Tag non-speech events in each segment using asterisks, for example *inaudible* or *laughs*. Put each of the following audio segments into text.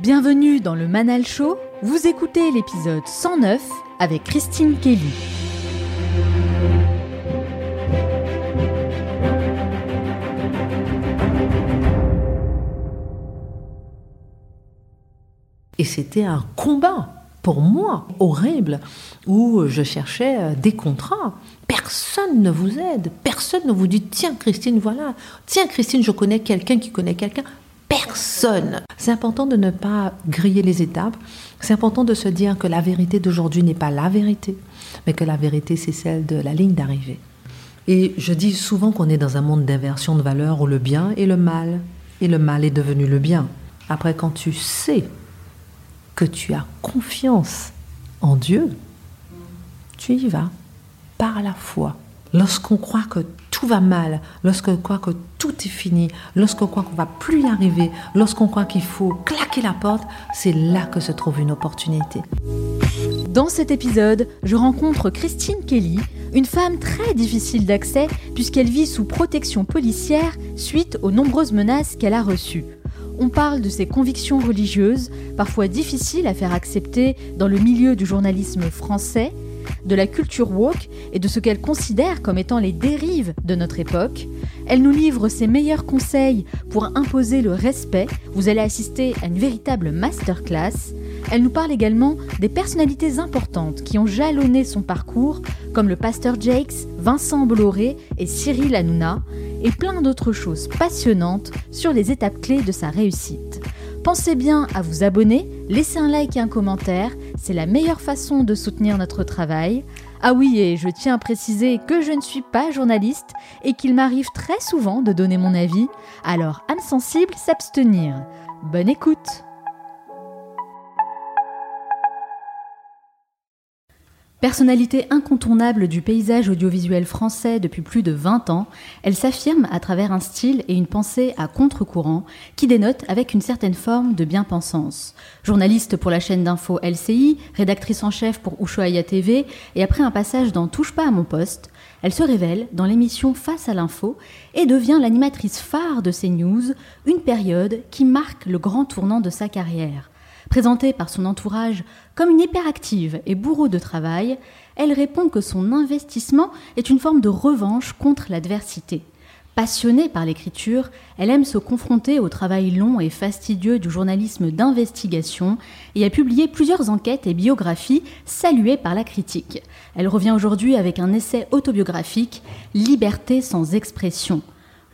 Bienvenue dans le Manal Show. Vous écoutez l'épisode 109 avec Christine Kelly. Et c'était un combat pour moi horrible où je cherchais des contrats. Personne ne vous aide, personne ne vous dit tiens Christine voilà, tiens Christine je connais quelqu'un qui connaît quelqu'un C'est important de ne pas griller les étapes. C'est important de se dire que la vérité d'aujourd'hui n'est pas la vérité, mais que la vérité, c'est celle de la ligne d'arrivée. Et je dis souvent qu'on est dans un monde d'inversion de valeurs où le bien est le mal, et le mal est devenu le bien. Après, quand tu sais que tu as confiance en Dieu, tu y vas par la foi. Lorsqu'on croit que tout va mal, lorsqu'on croit que tout est fini, lorsqu'on croit qu'on va plus y arriver, lorsqu'on croit qu'il faut claquer la porte, c'est là que se trouve une opportunité. Dans cet épisode, je rencontre Christine Kelly, une femme très difficile d'accès puisqu'elle vit sous protection policière suite aux nombreuses menaces qu'elle a reçues. On parle de ses convictions religieuses, parfois difficiles à faire accepter dans le milieu du journalisme français, de la culture woke et de ce qu'elle considère comme étant les dérives de notre époque. Elle nous livre ses meilleurs conseils pour imposer le respect. Vous allez assister à une véritable masterclass. Elle nous parle également des personnalités importantes qui ont jalonné son parcours, comme le pasteur Jakes, Vincent Bolloré et Cyril Hanouna, et plein d'autres choses passionnantes sur les étapes clés de sa réussite. Pensez bien à vous abonner, laisser un like et un commentaire, c'est la meilleure façon de soutenir notre travail. Ah oui, et je tiens à préciser que je ne suis pas journaliste et qu'il m'arrive très souvent de donner mon avis, alors âme sensible s'abstenir. Bonne écoute Personnalité incontournable du paysage audiovisuel français depuis plus de 20 ans, elle s'affirme à travers un style et une pensée à contre-courant qui dénote avec une certaine forme de bien-pensance. Journaliste pour la chaîne d'info LCI, rédactrice en chef pour Ushuaïa TV et après un passage dans Touche pas à mon poste, elle se révèle dans l'émission Face à l'info et devient l'animatrice phare de CNews, une période qui marque le grand tournant de sa carrière. Présentée par son entourage comme une hyperactive et bourreau de travail, elle répond que son investissement est une forme de revanche contre l'adversité. Passionnée par l'écriture, elle aime se confronter au travail long et fastidieux du journalisme d'investigation et a publié plusieurs enquêtes et biographies saluées par la critique. Elle revient aujourd'hui avec un essai autobiographique, Liberté sans expression.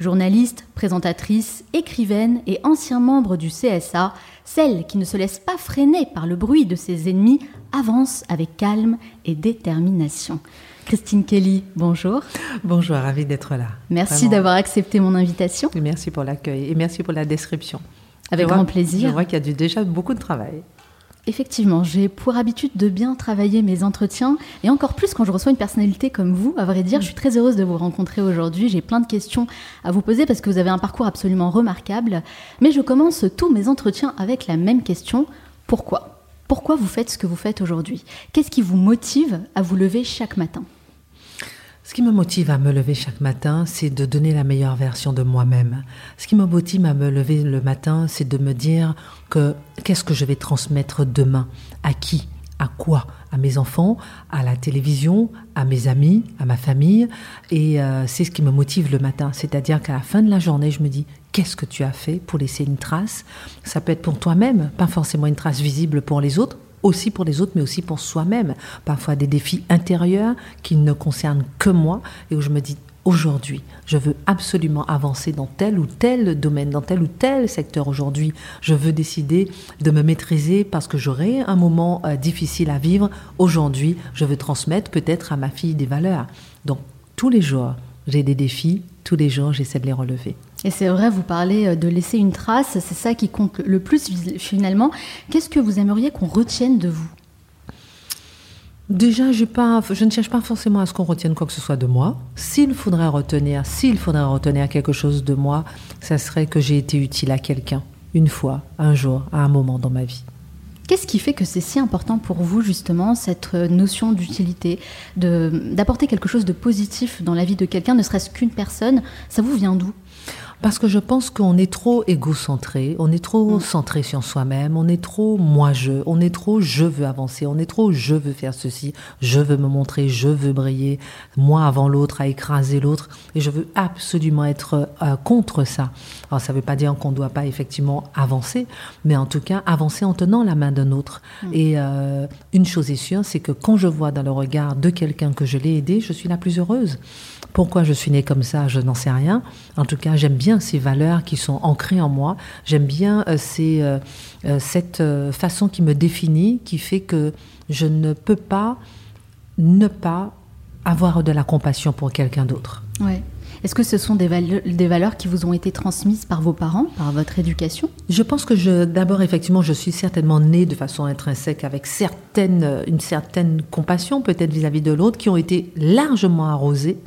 Journaliste, présentatrice, écrivaine et ancien membre du CSA, celle qui ne se laisse pas freiner par le bruit de ses ennemis avance avec calme et détermination. Christine Kelly, bonjour. Bonjour, ravie d'être là. Merci d'avoir accepté mon invitation. Merci pour l'accueil et merci pour la description. Avec grand plaisir. Je vois qu'il y a déjà beaucoup de travail. Effectivement, j'ai pour habitude de bien travailler mes entretiens et encore plus quand je reçois une personnalité comme vous. À vrai dire, je suis très heureuse de vous rencontrer aujourd'hui. J'ai plein de questions à vous poser parce que vous avez un parcours absolument remarquable. Mais je commence tous mes entretiens avec la même question. Pourquoi? Pourquoi vous faites ce que vous faites aujourd'hui? Qu'est-ce qui vous motive à vous lever chaque matin? Ce qui me motive à me lever chaque matin, c'est de donner la meilleure version de moi-même. Ce qui me motive à me lever le matin, c'est de me dire que qu'est-ce que je vais transmettre demain? À qui? À quoi? À mes enfants? À la télévision? À mes amis? À ma famille? Et euh, c'est ce qui me motive le matin. C'est-à-dire qu'à la fin de la journée, je me dis qu'est-ce que tu as fait pour laisser une trace? Ça peut être pour toi-même, pas forcément une trace visible pour les autres aussi pour les autres, mais aussi pour soi-même. Parfois des défis intérieurs qui ne concernent que moi et où je me dis aujourd'hui, je veux absolument avancer dans tel ou tel domaine, dans tel ou tel secteur aujourd'hui. Je veux décider de me maîtriser parce que j'aurai un moment euh, difficile à vivre. Aujourd'hui, je veux transmettre peut-être à ma fille des valeurs. Donc tous les jours, j'ai des défis, tous les jours, j'essaie de les relever. Et c'est vrai, vous parlez euh, de laisser une trace, c'est ça qui compte le plus finalement. Qu'est-ce que vous aimeriez qu'on retienne de vous? Déjà, pas, je ne cherche pas forcément à ce qu'on retienne quoi que ce soit de moi. S'il faudrait retenir, s'il faudrait retenir quelque chose de moi, ça serait que j'ai été utile à quelqu'un, une fois, un jour, à un moment dans ma vie. Qu'est-ce qui fait que c'est si important pour vous, justement, cette notion d'utilité, d'apporter quelque chose de positif dans la vie de quelqu'un, ne serait-ce qu'une personne? Ça vous vient d'où? Parce que je pense qu'on est trop égocentré, on est trop mm. centré sur soi-même, on est trop moi-je, on est trop je veux avancer, on est trop je veux faire ceci, je veux me montrer, je veux briller, moi avant l'autre, à écraser l'autre. Et je veux absolument être euh, contre ça. Alors ça ne veut pas dire qu'on ne doit pas effectivement avancer, mais en tout cas avancer en tenant la main d'un autre. Mm. Et euh, une chose est sûre, c'est que quand je vois dans le regard de quelqu'un que je l'ai aidé, je suis la plus heureuse. Pourquoi je suis née comme ça, je n'en sais rien. En tout cas, j'aime bien ces valeurs qui sont ancrées en moi. J'aime bien euh, euh, euh, cette façon qui me définit, qui fait que je ne peux pas ne pas avoir de la compassion pour quelqu'un d'autre. Ouais. Est-ce que ce sont des, des, valeurs qui vous ont été transmises par vos parents, par votre éducation? Je pense que je, d'abord, effectivement, je suis certainement née de façon intrinsèque avec une certaine compassion, peut-être vis-à-vis de l'autre, qui ont été largement arrosées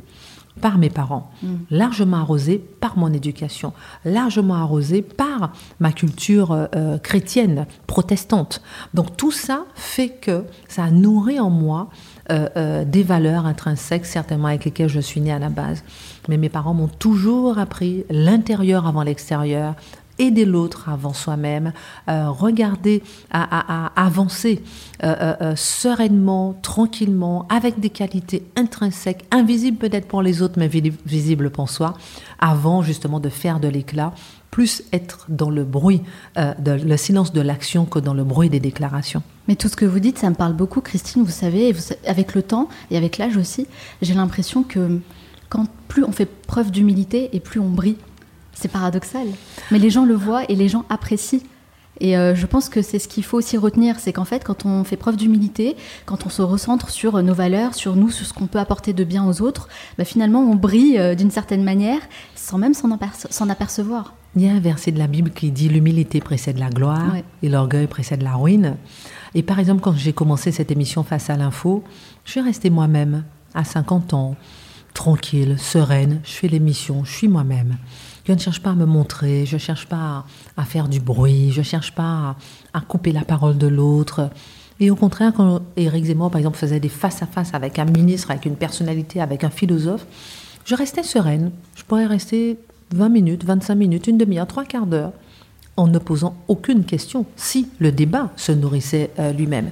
par mes parents, mm. largement arrosé par mon éducation, largement arrosé par ma culture euh, euh, chrétienne, protestante. Donc tout ça fait que ça a nourri en moi euh, des valeurs intrinsèques, certainement avec lesquelles je suis née à la base. Mais mes parents m'ont toujours appris l'intérieur avant l'extérieur, aider l'autre avant soi-même, euh, regarder à, avancer euh, euh, sereinement, tranquillement, avec des qualités intrinsèques, invisibles peut-être pour les autres, mais visibles pour soi, avant justement de faire de l'éclat, plus être dans le bruit, le silence de l'action que dans le bruit des déclarations. Mais tout ce que vous dites, ça me parle beaucoup, Christine. Vous savez, avec le temps et avec l'âge aussi, j'ai l'impression que quand plus on fait preuve d'humilité et plus on brille. C'est paradoxal. Mais les gens le voient et les gens apprécient. Et euh, je pense que c'est ce qu'il faut aussi retenir, c'est qu'en fait, quand on fait preuve d'humilité, quand on se recentre sur nos valeurs, sur nous, sur ce qu'on peut apporter de bien aux autres, bah, finalement, on brille euh, d'une certaine manière, sans même s'en apercevoir. Il y a un verset de la Bible qui dit l'humilité précède la gloire et l'orgueil précède la ruine. Et par exemple, quand j'ai commencé cette émission face à l'info, je suis restée moi-même à 50 ans, tranquille, sereine, je fais l'émission, je suis moi-même. Je ne cherche pas à me montrer, je ne cherche pas à, faire du bruit, je ne cherche pas à, couper la parole de l'autre. Et au contraire, quand Éric Zemmour, par exemple, faisait des face-à-face avec un ministre, avec une personnalité, avec un philosophe, je restais sereine. Je pourrais rester 20 minutes, 25 minutes, une demi-heure, trois quarts d'heure, en ne posant aucune question, si le débat se nourrissait euh, lui-même.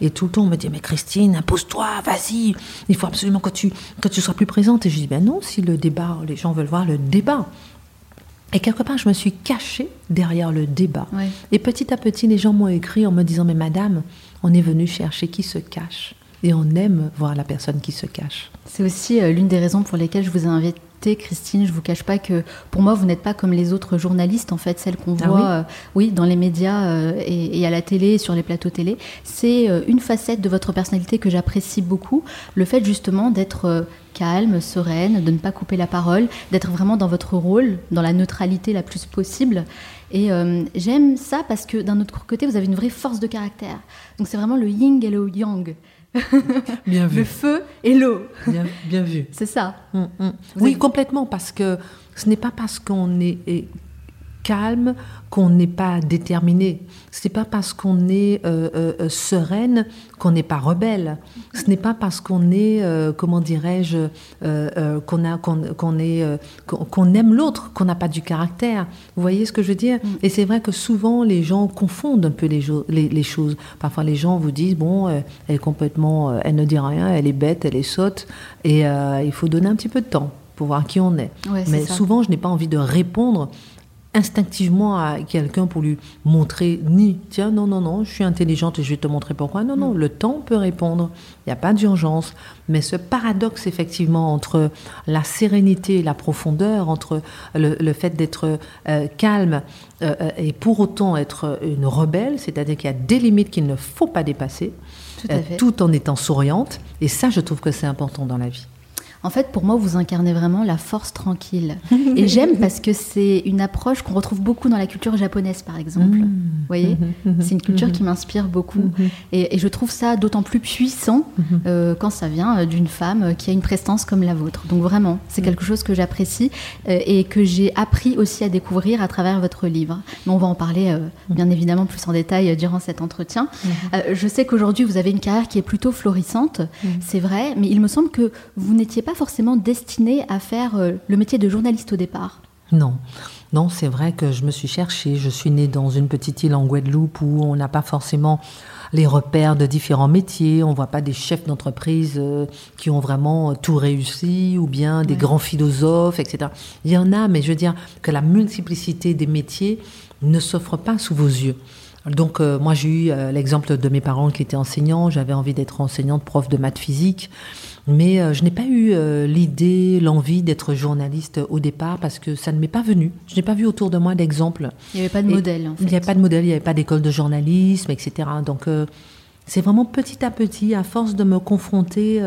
Et tout le temps, on me dit, mais Christine, impose-toi, vas-y, il faut absolument que tu, que tu sois plus présente. Et je dis, ben non, si le débat, les gens veulent voir le débat. Et quelque part, je me suis cachée derrière le débat. Et petit à petit, les gens m'ont écrit en me disant, mais madame, on est venu chercher qui se cache. Et on aime voir la personne qui se cache. C'est aussi euh, l'une des raisons pour lesquelles je vous ai invité Christine, je vous cache pas que pour moi, vous n'êtes pas comme les autres journalistes, en fait, celles qu'on ah voit, euh, oui, dans les médias euh, et, à la télé, sur les plateaux télé. C'est euh, une facette de votre personnalité que j'apprécie beaucoup, le fait justement d'être calme, sereine, de ne pas couper la parole, d'être vraiment dans votre rôle, dans la neutralité la plus possible. Et j'aime ça parce que d'un autre côté, vous avez une vraie force de caractère. Donc c'est vraiment le yin et le yang. *laughs* Bien vu. Le feu et l'eau. Bien, vu. C'est ça. Mm, mm. Oui, complètement, parce que ce n'est pas parce qu'on est calme qu'on n'est pas déterminé. Ce n'est pas parce qu'on est euh, euh, euh, sereine qu'on n'est pas rebelle. Ce n'est pas parce qu'on est, comment dirais-je, qu'on a, qu'on, est, qu'on aime l'autre qu'on n'a pas du caractère. Vous voyez ce que je veux dire? Mm. Et c'est vrai que souvent les gens confondent un peu les, les, choses. Parfois les gens vous disent bon, elle est complètement, elle ne dit rien, elle est bête, elle est sotte, et il faut donner un petit peu de temps pour voir qui on est. Mais souvent, je n'ai pas envie de répondre instinctivement à quelqu'un pour lui montrer ni tiens non non non je suis intelligente et je vais te montrer pourquoi. Non non mm. le temps peut répondre. Il n'y a pas d'urgence. Mais ce paradoxe effectivement entre la sérénité et la profondeur entre le, fait d'être euh, calme euh, euh, et pour autant être une rebelle c'est-à-dire qu'il y a des limites qu'il ne faut pas dépasser tout en étant souriante. Et ça je trouve que c'est important dans la vie en fait, pour moi, vous incarnez vraiment la force tranquille. *laughs* Et j'aime parce que c'est une approche qu'on retrouve beaucoup dans la culture japonaise, par exemple. Mmh. Vous voyez mmh, mmh, C'est une culture qui m'inspire beaucoup. Et, je trouve ça d'autant plus puissant euh, quand ça vient euh, d'une femme euh, qui a une prestance comme la vôtre. Donc vraiment, c'est quelque chose que j'apprécie et que j'ai appris aussi à découvrir à travers votre livre. Mais on va en parler bien évidemment plus en détail durant cet entretien. je sais qu'aujourd'hui, vous avez une carrière qui est plutôt florissante, c'est vrai, mais il me semble que vous n'étiez pas forcément destiné à faire euh, le métier de journaliste au départ. Non. Non, c'est vrai que je me suis cherchée. Je suis née dans une petite île en Guadeloupe où on n'a pas forcément les repères de différents métiers. On ne voit pas des chefs d'entreprise euh, qui ont vraiment tout réussi ou bien des grands philosophes, etc. Il y en a, mais je veux dire que la multiplicité des métiers ne s'offre pas sous vos yeux. Donc euh, moi j'ai eu euh, l'exemple de mes parents qui étaient enseignants, j'avais envie d'être enseignante, prof de maths physique. Mais euh, je n'ai pas eu euh, l'idée, l'envie d'être journaliste au départ parce que ça ne m'est pas venu. Je n'ai pas vu autour de moi d'exemple. Il n'y avait pas de modèle. En fait. Il n'y avait pas de modèle, il n'y avait pas d'école de journalisme, etc. Donc euh, c'est vraiment petit à petit, à force de me confronter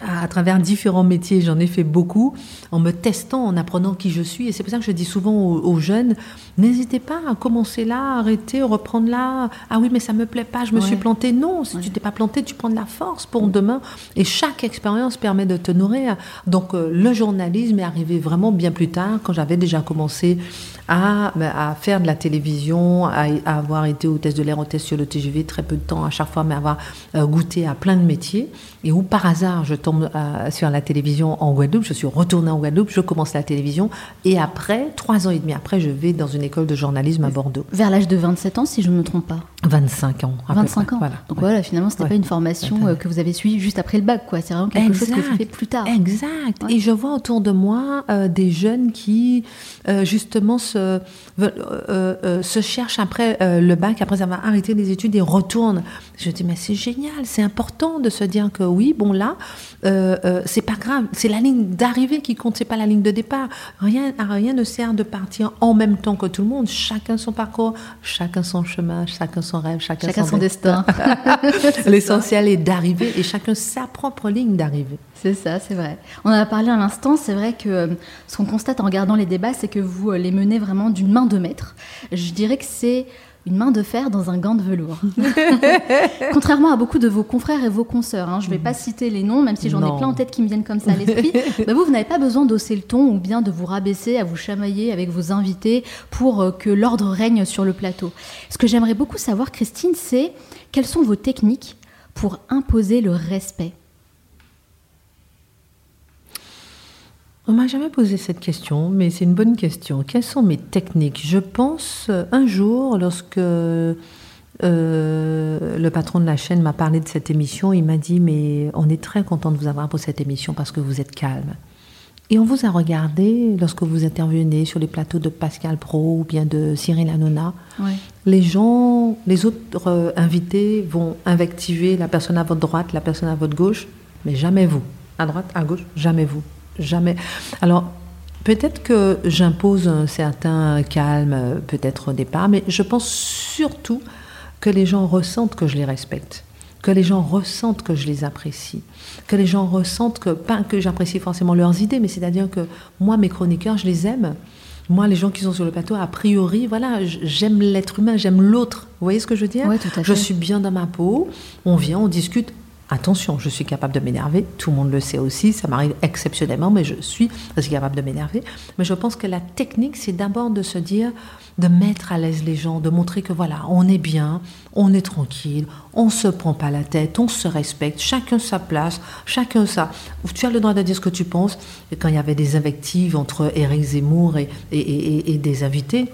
à travers différents métiers, j'en ai fait beaucoup, en me testant, en apprenant qui je suis. Et c'est pour ça que je dis souvent aux, jeunes, n'hésitez pas à commencer là, arrêter, reprendre là. Ah oui, mais ça me plaît pas, je me suis planté. Non, si tu t'es pas planté, tu prends de la force pour demain. Et chaque expérience permet de te nourrir. Donc euh, le journalisme est arrivé vraiment bien plus tard, quand j'avais déjà commencé à, à, faire de la télévision, à, avoir été hôtesse de l'air, hôtesse sur le TGV très peu de temps à chaque fois, mais avoir euh, goûté à plein de métiers. Et où par hasard je tombe euh, sur la télévision en Guadeloupe, je suis retournée en Guadeloupe, je commence la télévision, et après, trois ans et demi après, je vais dans une école de journalisme à Bordeaux. Vers l'âge de 27 ans, si je ne me trompe pas 25 ans. 25 ans. Voilà, Donc voilà, finalement, ce n'était pas une formation euh, que vous avez suivie juste après le bac, quoi. C'est vraiment quelque chose que vous faites plus tard. Exact. Et je vois autour de moi des jeunes qui, justement, se euh, euh, se cherchent après euh, le bac, après avoir arrêté les études et retournent. Je dis, mais c'est génial, c'est important de se dire que oui, bon là, c'est pas grave, c'est la ligne d'arrivée qui compte, c'est pas la ligne de départ. Rien, rien ne sert de partir en même temps que tout le monde, chacun son parcours, chacun son chemin, chacun son rêve, chacun, chacun son, destin. *laughs* *laughs* L'essentiel est d'arriver et chacun sa propre ligne d'arrivée. C'est ça, c'est vrai. On en a parlé à l'instant, c'est vrai que ce qu'on constate en regardant les débats, c'est que vous les menez vraiment d'une main de maître. Je dirais que c'est une main de fer dans un gant de velours. *laughs* Contrairement à beaucoup de vos confrères et vos consoeurs, hein, je ne vais pas citer les noms, même si j'en ai plein en tête qui me viennent comme ça à l'esprit. *laughs* Bah, vous, vous n'avez pas besoin d'hausser le ton ou bien de vous rabaisser, à vous chamailler avec vos invités pour euh, que l'ordre règne sur le plateau. Ce que j'aimerais beaucoup savoir, Christine, c'est quelles sont vos techniques pour imposer le respect? On m'a jamais posé cette question, mais c'est une bonne question. Quelles sont mes techniques? Je pense euh, un jour, lorsque euh, le patron de la chaîne m'a parlé de cette émission, il m'a dit mais on est très content de vous avoir pour cette émission parce que vous êtes calme. Et on vous a regardé lorsque vous intervenez sur les plateaux de Pascal Pro ou bien de Cyril Hanouna. Les gens, les autres euh, invités vont invectiver la personne à votre droite, la personne à votre gauche, mais jamais vous. À droite, à gauche, jamais vous. Jamais. Alors, peut-être que j'impose un certain calme, peut-être au départ, mais je pense surtout que les gens ressentent que je les respecte, que les gens ressentent que je les apprécie, que les gens ressentent que, pas que j'apprécie forcément leurs idées, mais c'est-à-dire que moi, mes chroniqueurs, je les aime. Moi, les gens qui sont sur le plateau, a priori, voilà, j'aime l'être humain, j'aime l'autre. Vous voyez ce que je veux dire? Je suis bien dans ma peau, on vient, on discute, Attention, je suis capable de m'énerver, tout le monde le sait aussi, ça m'arrive exceptionnellement, mais je suis capable de m'énerver. Mais je pense que la technique, c'est d'abord de se dire, de mettre à l'aise les gens, de montrer que voilà, on est bien, on est tranquille, on se prend pas la tête, on se respecte, chacun sa place, chacun ça. Tu as le droit de dire ce que tu penses. Quand il y avait des invectives entre Eric Zemmour et des invités,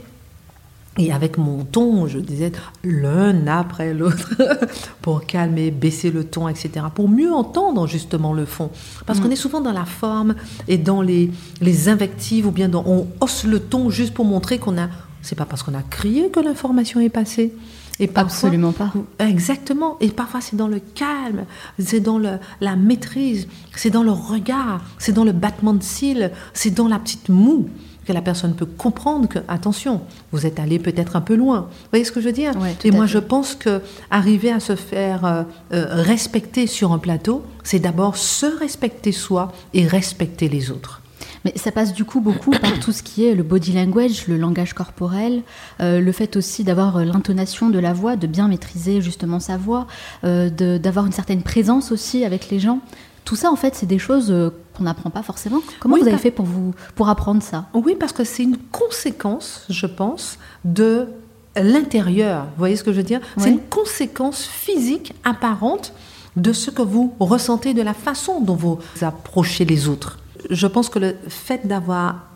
et avec mon ton, je disais l'un après l'autre *laughs* pour calmer, baisser le ton, etc. Pour mieux entendre justement le fond. Parce mm. qu'on est souvent dans la forme et dans les, les invectives ou bien dans, on hausse le ton juste pour montrer qu'on a. C'est pas parce qu'on a crié que l'information est passée. Et parfois, Absolument pas. Exactement. Et parfois, c'est dans le calme, c'est dans le, la maîtrise, c'est dans le regard, c'est dans le battement de cils, c'est dans la petite moue que la personne peut comprendre que, attention, vous êtes allé peut-être un peu loin. Vous voyez ce que je veux dire Et moi, je pense que arriver à se faire euh, euh, respecter sur un plateau, c'est d'abord se respecter soi et respecter les autres. Mais ça passe du coup beaucoup par tout ce qui est le body language, le langage corporel, euh, le fait aussi d'avoir l'intonation de la voix, de bien maîtriser justement sa voix, d'avoir une certaine présence aussi avec les gens. Tout ça, en fait, c'est des choses qu'on n'apprend pas forcément. Comment vous avez fait pour, vous, pour apprendre ça? Oui, parce que c'est une conséquence, je pense, de l'intérieur. Vous voyez ce que je veux dire? C'est une conséquence physique apparente de ce que vous ressentez, de la façon dont vous approchez les autres. Je pense que le fait d'avoir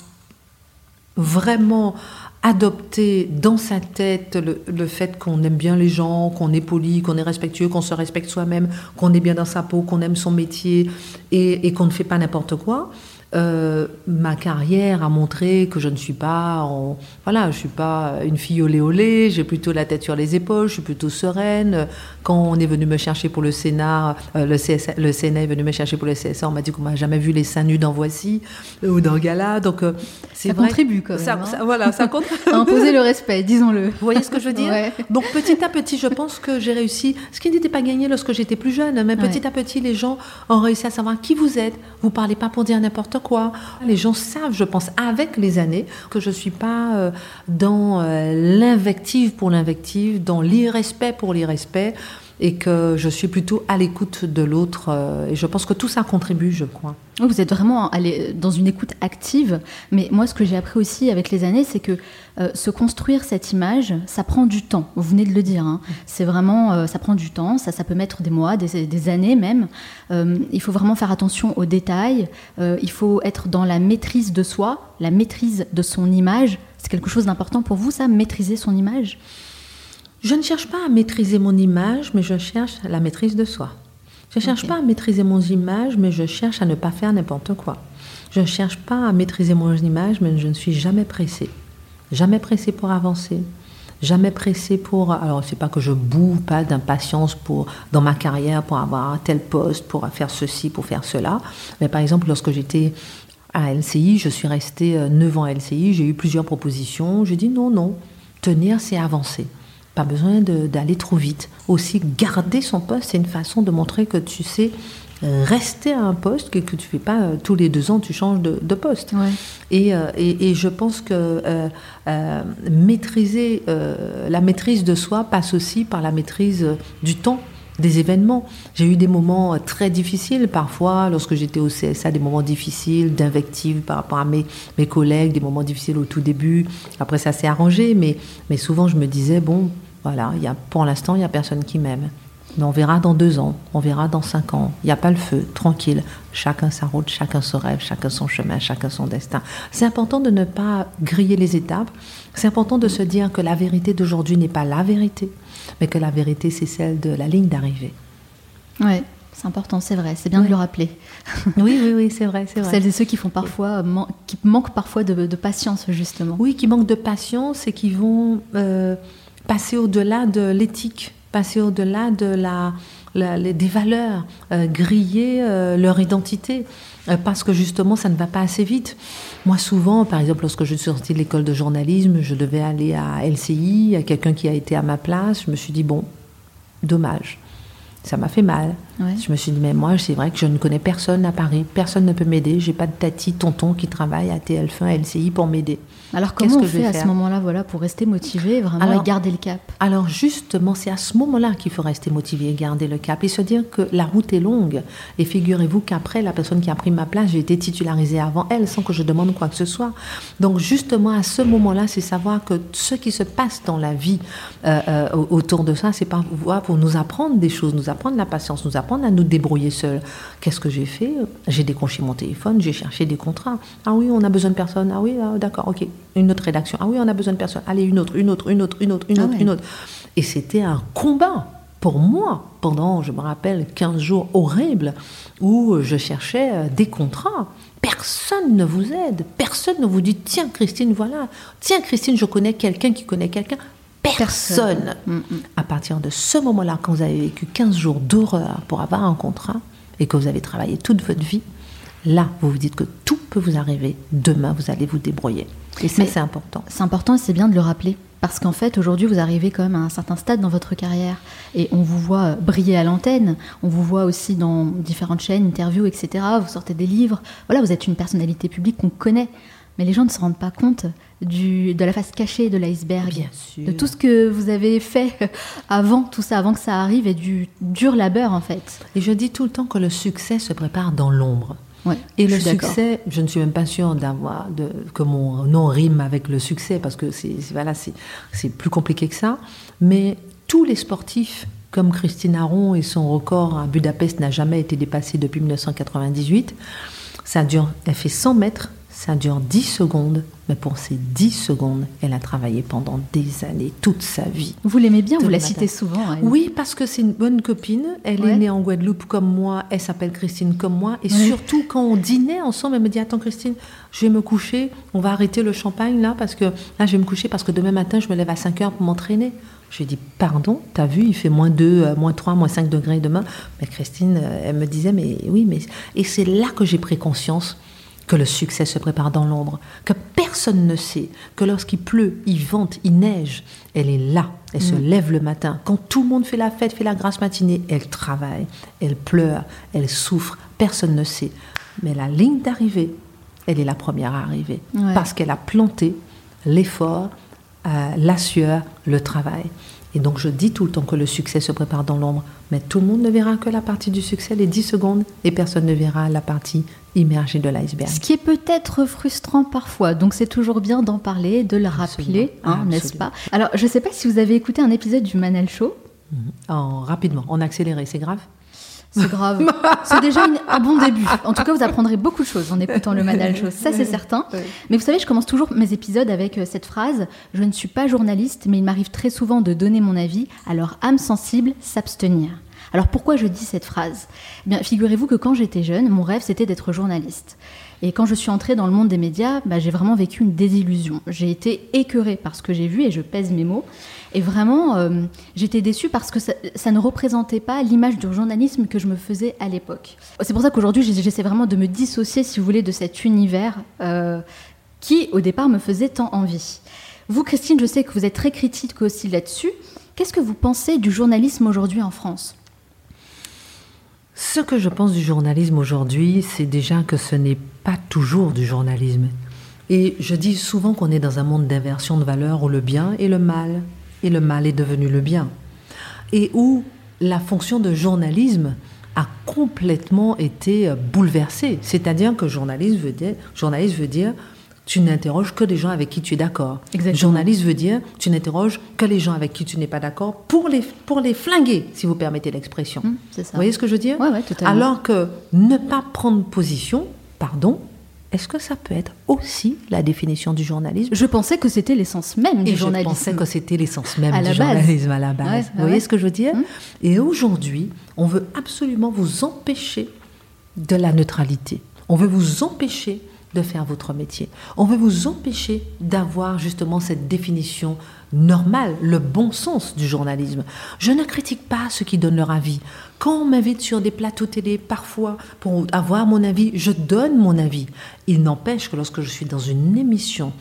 vraiment adopté dans sa tête le, fait qu'on aime bien les gens, qu'on est poli, qu'on est respectueux, qu'on se respecte soi-même, qu'on est bien dans sa peau, qu'on aime son métier et qu'on ne fait pas n'importe quoi. Euh, ma carrière a montré que je ne suis pas, en, voilà, je suis pas une fille olé olé. J'ai plutôt la tête sur les épaules, je suis plutôt sereine. Quand on est venu me chercher pour le Sénat, euh, le, le Sénat est venu me chercher pour le CSA, on m'a dit qu'on m'a jamais vu les seins nus dans Voici euh, ou dans Gala. Donc c'est ça contribue quand même. Ça, hein. voilà, ça contribue. *laughs* imposer le respect, disons-le. Vous voyez ce que je veux dire Donc petit à petit, je pense que j'ai réussi. Ce qui n'était pas gagné lorsque j'étais plus jeune, mais petit à petit, les gens ont réussi à savoir qui vous êtes. Vous parlez pas pour dire n'importe quoi. Les gens savent, je pense, avec les années, que je ne suis pas euh, dans euh, l'invective pour l'invective, dans l'irrespect pour l'irrespect et que je suis plutôt à l'écoute de l'autre. Euh, et je pense que tout ça contribue, je crois. Vous êtes vraiment dans une écoute active, mais moi ce que j'ai appris aussi avec les années, c'est que euh, se construire cette image, ça prend du temps. Vous venez de le dire, hein. c'est vraiment, euh, ça prend du temps, ça, ça peut mettre des mois, des, années même. il faut vraiment faire attention aux détails, il faut être dans la maîtrise de soi, la maîtrise de son image. C'est quelque chose d'important pour vous, ça, maîtriser son image? Je ne cherche pas à maîtriser mon image, mais je cherche la maîtrise de soi. Je ne cherche pas à maîtriser mon image, mais je cherche à ne pas faire n'importe quoi. Je ne cherche pas à maîtriser mon image, mais je ne suis jamais pressée. Jamais pressée pour avancer. Jamais pressée pour. Alors, c'est pas que je boue pas d'impatience pour dans ma carrière pour avoir un tel poste, pour faire ceci, pour faire cela. Mais par exemple, lorsque j'étais à LCI, je suis restée 9 euh, ans à LCI, j'ai eu plusieurs propositions. J'ai dit non, non. Tenir, c'est avancer. Pas besoin d'aller trop vite. Aussi, garder son poste, c'est une façon de montrer que tu sais euh, rester à un poste, que, que tu fais pas euh, tous les deux ans, tu changes de, poste. Et, euh, et, et, je pense que maîtriser, la maîtrise de soi passe aussi par la maîtrise du temps des événements. J'ai eu des moments très difficiles parfois lorsque j'étais au CSA, des moments difficiles d'invective par rapport à mes, mes collègues, des moments difficiles au tout début. Après ça s'est arrangé, mais, mais souvent je me disais, bon, voilà, y a, pour l'instant, il n'y a personne qui m'aime. Mais on verra dans deux ans, on verra dans cinq ans. Il n'y a pas le feu, tranquille. Chacun sa route, chacun son rêve, chacun son chemin, chacun son destin. C'est important de ne pas griller les étapes. C'est important de se dire que la vérité d'aujourd'hui n'est pas la vérité, mais que la vérité, c'est celle de la ligne d'arrivée. Oui, c'est important, c'est vrai. C'est bien de le rappeler. *laughs* Oui, oui, oui, c'est vrai, c'est vrai. Celles et ceux qui font parfois, qui manquent parfois de, patience, justement. Oui, qui manquent de patience et qui vont. Euh, passer au-delà de l'éthique, passer au-delà de la, des valeurs, euh, griller euh, leur identité, euh, parce que justement, ça ne va pas assez vite. Moi, souvent, par exemple, lorsque je suis sortie de l'école de journalisme, je devais aller à LCI, à quelqu'un qui a été à ma place, je me suis dit, bon, dommage. Ça m'a fait mal. Je me suis dit, mais moi, c'est vrai que je ne connais personne à Paris, personne ne peut m'aider. J'ai pas de tati, tonton qui travaille à TF1, à LCI pour m'aider. Alors comment on fait à ce moment-là voilà, pour rester motivé vraiment et garder le cap? Alors justement, c'est à ce moment-là qu'il faut rester motivé et garder le cap et se dire que la route est longue. Et figurez-vous qu'après, la personne qui a pris ma place, j'ai été titularisée avant elle sans que je demande quoi que ce soit. Donc justement, à ce moment-là, c'est savoir que ce qui se passe dans la vie euh, euh, autour de ça, c'est pas pour nous apprendre des choses, nous apprendre la patience, nous apprendre à nous débrouiller seuls. Qu'est-ce que j'ai fait? J'ai décroché mon téléphone, j'ai cherché des contrats. Ah oui, on a besoin de personne. Ah oui, ah, d'accord, ok une autre rédaction. Ah oui, on a besoin de personne. Allez, une autre, une autre, une autre, une autre, une ah autre, une autre. Et c'était un combat pour moi pendant, je me rappelle, 15 jours horribles où je cherchais euh, des contrats. Personne ne vous aide. Personne ne vous dit tiens, Christine, voilà. Tiens, Christine, je connais quelqu'un qui connaît quelqu'un. Personne. Mm, mm. À partir de ce moment-là, quand vous avez vécu 15 jours d'horreur pour avoir un contrat et que vous avez travaillé toute votre vie, là, vous vous dites que tout peut vous arriver. Demain, vous allez vous débrouiller. Et ça, c'est important. C'est important et c'est bien de le rappeler. Parce qu'en fait, aujourd'hui, vous arrivez quand même à un certain stade dans votre carrière. Et on vous voit briller à l'antenne. On vous voit aussi dans différentes chaînes, interviews, etc. Vous sortez des livres. Voilà, vous êtes une personnalité publique qu'on connaît. Mais les gens ne se rendent pas compte du, de la face cachée de l'iceberg. De tout ce que vous avez fait *laughs* avant tout ça, avant que ça arrive, et du dur labeur, en fait. Et je dis tout le temps que le succès se prépare dans l'ombre et le succès, je ne suis même pas sûre d'avoir de, que mon nom rime avec le succès parce que c'est voilà, c'est plus compliqué que ça. Mais tous les sportifs comme Christine Aron et son record à Budapest n'a jamais été dépassé depuis 1998. Ça dure, elle fait 100 mètres, ça dure 10 secondes, mais pour ces 10 secondes, elle a travaillé pendant des années, toute sa vie. Vous l'aimez bien, vous la citez souvent. Elle. Oui, parce que c'est une bonne copine. Elle est née en Guadeloupe comme moi, elle s'appelle Christine comme moi. Et surtout, quand on dînait ensemble, elle me dit Attends, Christine, je vais me coucher, on va arrêter le champagne là, parce que là, je vais me coucher parce que demain matin, je me lève à 5 heures pour m'entraîner. Je lui ai dit, pardon, t'as vu, il fait moins 2, euh, moins 3, moins 5 degrés demain. Mais Christine, euh, elle me disait, mais oui, mais. Et c'est là que j'ai pris conscience que le succès se prépare dans l'ombre, que personne ne sait, que lorsqu'il pleut, il vente, il neige, elle est là, elle se mm. lève le matin. Quand tout le monde fait la fête, fait la grasse matinée, elle travaille, elle pleure, elle souffre, personne ne sait. Mais la ligne d'arrivée, elle est la première à arriver, parce qu'elle a planté l'effort, euh, la sueur, le travail. Et donc je dis tout le temps que le succès se prépare dans l'ombre, mais tout le monde ne verra que la partie du succès, les 10 secondes, et personne ne verra la partie immergée de l'iceberg. Ce qui est peut-être frustrant parfois, donc c'est toujours bien d'en parler, de le rappeler, hein, n'est-ce pas? Alors je ne sais pas si vous avez écouté un épisode du Manal Show? En, rapidement, en accéléré, c'est grave? C'est grave. *laughs* c'est déjà un bon début. En tout cas, vous apprendrez beaucoup de choses en écoutant le Manal Show, ça c'est certain. Mais vous savez, je commence toujours mes épisodes avec euh, cette phrase Je ne suis pas journaliste, mais il m'arrive très souvent de donner mon avis, alors âme sensible, s'abstenir. Alors pourquoi je dis cette phrase? Eh Bien, figurez-vous que quand j'étais jeune, mon rêve c'était d'être journaliste. Et quand je suis entrée dans le monde des médias, bah, j'ai vraiment vécu une désillusion. J'ai été écœurée par ce que j'ai vu et je pèse mes mots. Et vraiment, euh, j'étais déçue parce que ça, ne représentait pas l'image du journalisme que je me faisais à l'époque. C'est pour ça qu'aujourd'hui, j'essaie vraiment de me dissocier, si vous voulez, de cet univers euh, qui, au départ, me faisait tant envie. Vous, Christine, je sais que vous êtes très critique aussi là-dessus. Qu'est-ce que vous pensez du journalisme aujourd'hui en France? Ce que je pense du journalisme aujourd'hui, c'est déjà que ce n'est pas toujours du journalisme. Et je dis souvent qu'on est dans un monde d'inversion de valeurs où le bien est le mal et le mal est devenu le bien. Et où la fonction de journalisme a complètement été bouleversée. C'est-à-dire que journaliste veut dire, journaliste veut dire tu n'interroges que des gens avec qui tu es d'accord. Journaliste veut dire, tu n'interroges que les gens avec qui tu n'es pas d'accord pour les, pour les flinguer, si vous permettez l'expression. Hum, vous voyez ce que je veux dire? Ouais, Alors que ne pas prendre position, pardon, est-ce que ça peut être aussi la définition du journalisme? Je pensais que c'était l'essence même du journalisme. Je pensais que c'était l'essence même du journalisme à la base. vous voyez ce que je veux dire? Hum. Et aujourd'hui, on veut absolument vous empêcher de la neutralité. On veut vous empêcher de faire votre métier. On veut vous empêcher d'avoir justement cette définition normale, le bon sens du journalisme. Je ne critique pas ceux qui donnent leur avis. Quand on m'invite sur des plateaux télé, parfois, pour avoir mon avis, je donne mon avis. Il n'empêche que lorsque je suis dans une émission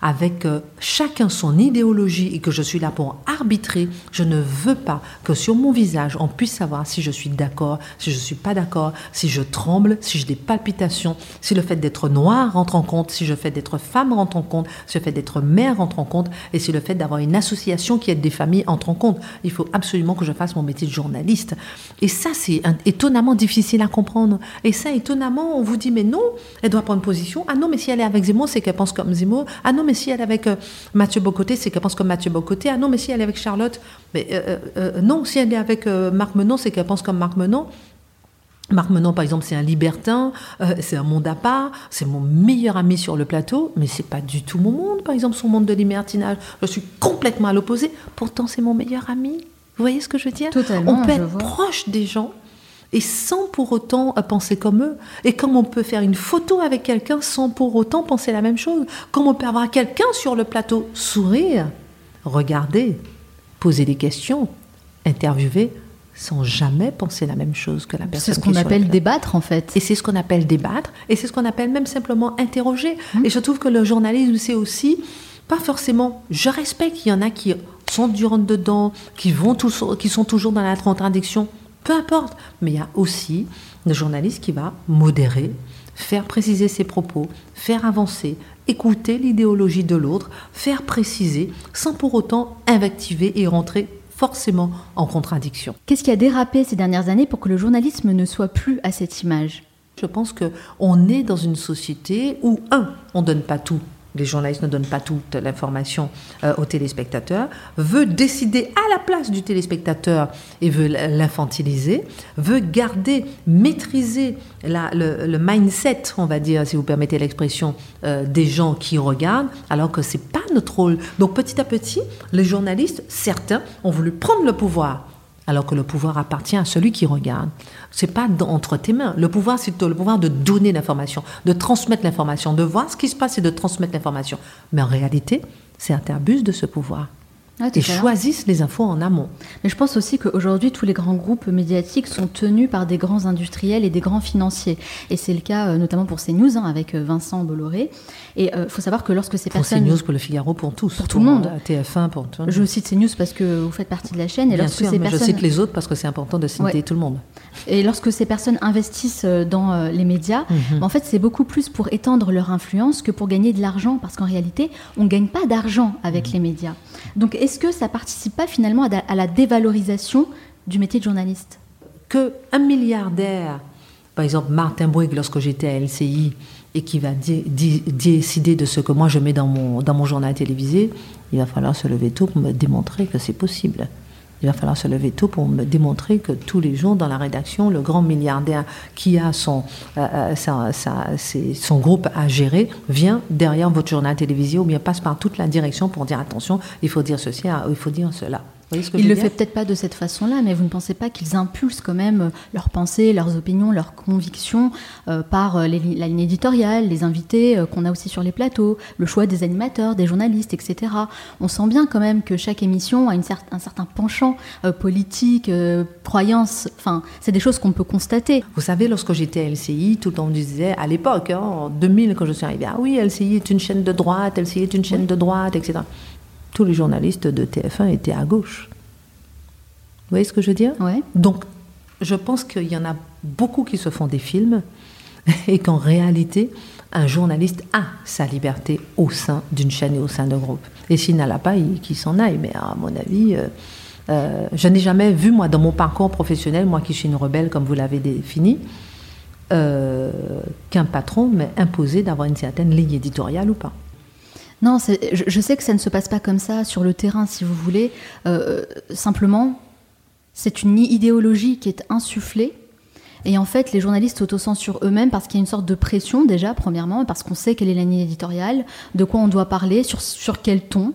avec euh, chacun son idéologie et que je suis là pour arbitrer, je ne veux pas que sur mon visage, on puisse savoir si je suis d'accord, si je ne suis pas d'accord, si je tremble, si j'ai des palpitations, si le fait d'être noir rentre en compte, si le fait d'être femme rentre en compte, si le fait d'être mère rentre en compte, et si le fait d'avoir une association qui aide des familles entre en compte. Il faut absolument que je fasse mon métier de journaliste. Et ça, c'est étonnamment difficile à comprendre. Et ça, étonnamment, on vous dit, mais non, elle doit prendre position. Ah non, mais si elle est avec Zemmour, c'est qu'elle pense comme Zemmour. Ah non, mais si elle est avec euh, Mathieu Bocoté, c'est qu'elle pense comme Mathieu Bocoté. Ah non, mais si elle est avec Charlotte, mais euh, euh, non, si elle est avec Marc Menon, c'est qu'elle pense comme Marc Menon. Marc Menon, par exemple, c'est un libertin, c'est un monde à part, c'est mon meilleur ami sur le plateau, mais c'est pas du tout mon monde, par exemple, son monde de libertinage. Je suis complètement à l'opposé, pourtant c'est mon meilleur ami. Vous voyez ce que je veux dire? Totalement, On peut être proche des gens, et sans pour autant penser comme eux. Et comme on peut faire une photo avec quelqu'un sans pour autant penser la même chose. Comme on peut avoir quelqu'un sur le plateau, sourire, regarder, poser des questions, interviewer, sans jamais penser la même chose que la personne. C'est ce qu'on appelle débattre en fait. Et c'est ce qu'on appelle débattre, et c'est ce qu'on appelle même simplement interroger. Mmh. Et je trouve que le journalisme, c'est aussi, pas forcément, je respecte qu'il y en a qui sont du dedans, qui, vont qui sont toujours dans la contradiction peu importe. Mais il y a aussi le journaliste qui va modérer, faire préciser ses propos, faire avancer, écouter l'idéologie de l'autre, faire préciser, sans pour autant invectiver et rentrer forcément en contradiction. Qu'est-ce qui a dérapé ces dernières années pour que le journalisme ne soit plus à cette image? Je pense que on est dans une société où un, on donne pas tout les journalistes ne donnent pas toute l'information euh, aux téléspectateurs, veut décider à la place du téléspectateur et veut l'infantiliser, veut garder, maîtriser le, mindset, on va dire, si vous permettez l'expression, euh, des gens qui regardent, alors que c'est pas notre rôle. Donc petit à petit, les journalistes, certains, ont voulu prendre le pouvoir alors que le pouvoir appartient à celui qui regarde. C'est pas entre tes mains. Le pouvoir, c'est le pouvoir de donner l'information, de transmettre l'information, de voir ce qui se passe et de transmettre l'information. Mais en réalité, certains abusent de ce pouvoir. Et choisissent les infos en amont. Mais je pense aussi qu'aujourd'hui, tous les grands groupes médiatiques sont tenus par des grands industriels et des grands financiers. Et c'est le cas euh, notamment pour CNews, hein, avec euh, Vincent Bolloré. Et il euh, faut savoir que lorsque ces pour personnes... Pour CNews, pour Le Figaro, pour tous. Pour, tout le monde. TF1, pour tout le monde. Je cite CNews parce que vous faites partie de la chaîne. Et Bien lorsque sûr, ces mais personnes... je cite les autres parce que c'est important de citer tout le monde. Et lorsque ces personnes investissent dans les médias, mhm. en fait, c'est beaucoup plus pour étendre leur influence que pour gagner de l'argent. Parce qu'en réalité, on ne gagne pas d'argent avec mhm. les médias. Donc est-ce que ça participe pas finalement à la dévalorisation du métier de journaliste? Que un milliardaire, par exemple Martin Bouygues, lorsque j'étais à LCI, et qui va décider de ce que moi je mets dans mon, dans mon journal télévisé, il va falloir se lever tôt pour me démontrer que c'est possible. Il va falloir se lever tôt pour me démontrer que tous les jours dans la rédaction, le grand milliardaire qui a son, euh, euh, son groupe à gérer vient derrière votre journal télévisé ou bien passe par toute la direction pour dire attention, il faut dire ceci, il faut dire cela. Il ne le fait peut-être pas de cette façon-là, mais vous ne pensez pas qu'ils impulsent quand même euh, leurs pensées, leurs opinions, leurs convictions euh, par euh, la ligne éditoriale, les invités qu'on a aussi sur les plateaux, le choix des animateurs, des journalistes, etc. On sent bien quand même que chaque émission a une un certain penchant politique, croyance, enfin, c'est des choses qu'on peut constater. Vous savez, lorsque j'étais à LCI, tout le monde disait, à l'époque, hein, en 2000, quand je suis arrivée, ah oui, LCI est une chaîne de droite, LCI est une chaîne de droite, etc tous les journalistes de TF1 étaient à gauche. Vous voyez ce que je veux dire? Ouais. Donc, je pense qu'il y en a beaucoup qui se font des films *laughs* et qu'en réalité, un journaliste a sa liberté au sein d'une chaîne et au sein d'un groupe. Et s'il n'en a pas, qu'il s'en aille. Mais à mon avis, euh, euh, je n'ai jamais vu, moi, dans mon parcours professionnel, moi qui suis une rebelle, comme vous l'avez défini, euh, qu'un patron m'ait imposé d'avoir une certaine ligne éditoriale ou pas. Non, je, sais que ça ne se passe pas comme ça sur le terrain, si vous voulez. Euh, simplement, c'est une idéologie qui est insufflée. Et en fait, les journalistes s'autocensurent eux-mêmes parce qu'il y a une sorte de pression, déjà, premièrement, parce qu'on sait quelle est la ligne éditoriale, de quoi on doit parler, sur, quel ton.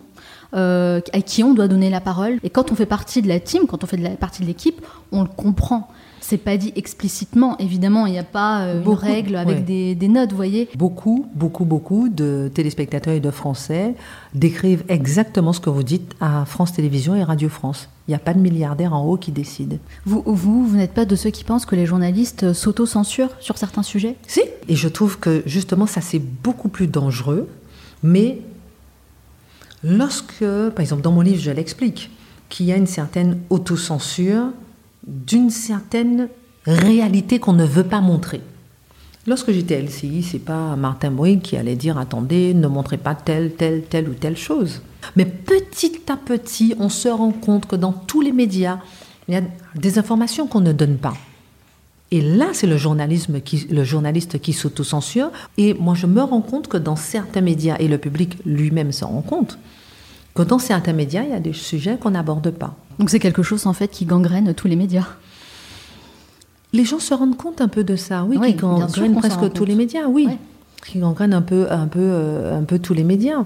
Euh, à qui on doit donner la parole. Et quand on fait partie de la team, quand on fait partie de l'équipe, on le comprend. C'est pas dit explicitement, évidemment, il n'y a pas euh, une règle avec des, notes, vous voyez. Beaucoup, beaucoup, beaucoup de téléspectateurs et de Français décrivent exactement ce que vous dites à France Télévisions et Radio France. Il n'y a pas de milliardaire en haut qui décide. Vous, vous, vous n'êtes pas de ceux qui pensent que les journalistes s'auto-censurent sur certains sujets? Si, et je trouve que justement ça c'est beaucoup plus dangereux, mais lorsque, par exemple dans mon livre je l'explique, qu'il y a une certaine autocensure d'une certaine réalité qu'on ne veut pas montrer. Lorsque j'étais LCI, c'est pas Martin Bouygues qui allait dire attendez, ne montrez pas telle, telle, telle ou telle chose. Mais petit à petit, on se rend compte que dans tous les médias, il y a des informations qu'on ne donne pas. Et là, c'est le, journalisme qui, le journaliste qui s'autocensure. Et moi, je me rends compte que dans certains médias, et le public lui-même s'en rend compte, que dans certains médias, il y a des sujets qu'on n'aborde pas. Donc c'est quelque chose en fait qui gangrène tous les médias. Les gens se rendent compte un peu de ça, oui, qui gangrène presque tous les médias, oui, qui gangrène un peu, un peu, euh, un peu tous les médias.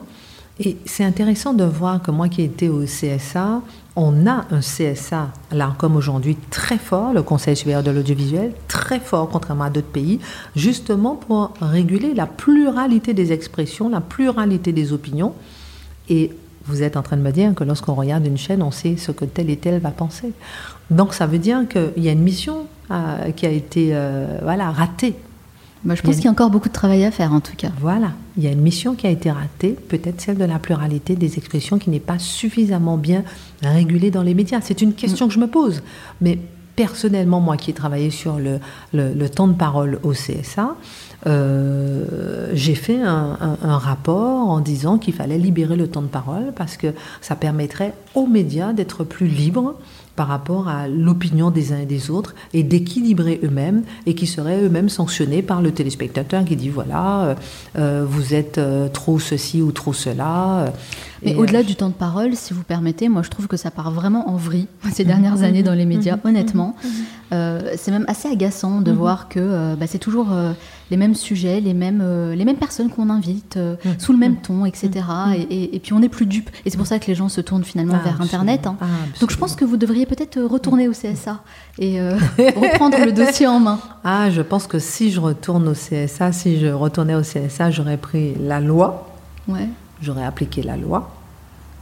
Et c'est intéressant de voir que moi qui étais au CSA, on a un CSA, là comme aujourd'hui, très fort, le Conseil supérieur de l'audiovisuel, très fort contrairement à d'autres pays, justement pour réguler la pluralité des expressions, la pluralité des opinions. Et vous êtes en train de me dire que lorsqu'on regarde une chaîne, on sait ce que tel et tel va penser. Donc ça veut dire qu'il y a une mission euh, qui a été euh, voilà, ratée. Moi, je pense qu'il y a encore beaucoup de travail à faire en tout cas. Voilà, il y a une mission qui a été ratée, peut-être celle de la pluralité des expressions qui n'est pas suffisamment bien régulée dans les médias. C'est une question mm. que je me pose. Mais personnellement, moi qui ai travaillé sur le, temps de parole au CSA, euh, j'ai fait un, rapport en disant qu'il fallait libérer le temps de parole parce que ça permettrait aux médias d'être plus libres par rapport à l'opinion des uns et des autres et d'équilibrer eux-mêmes et qui seraient eux-mêmes sanctionnés par le téléspectateur qui dit voilà, euh, euh, vous êtes euh, trop ceci ou trop cela. Mais au-delà du temps de parole, si vous permettez, moi je trouve que ça part vraiment en vrille *laughs* ces dernières années dans les médias, *laughs* mhm. honnêtement. Mhm. C'est même assez agaçant de mhm. voir que bah, c'est toujours les mêmes sujets, les mêmes, les mêmes personnes qu'on invite, sous le même ton, etc. Et, puis on n'est plus dupe. Et c'est pour ça que les gens se tournent finalement vers Internet. Hein. Donc je pense que vous devriez peut-être retourner au CSA et *laughs* reprendre le dossier en main. Ah, je pense que si je retourne au CSA, si je retournais au CSA, j'aurais pris la loi. Ouais j'aurais appliqué la loi.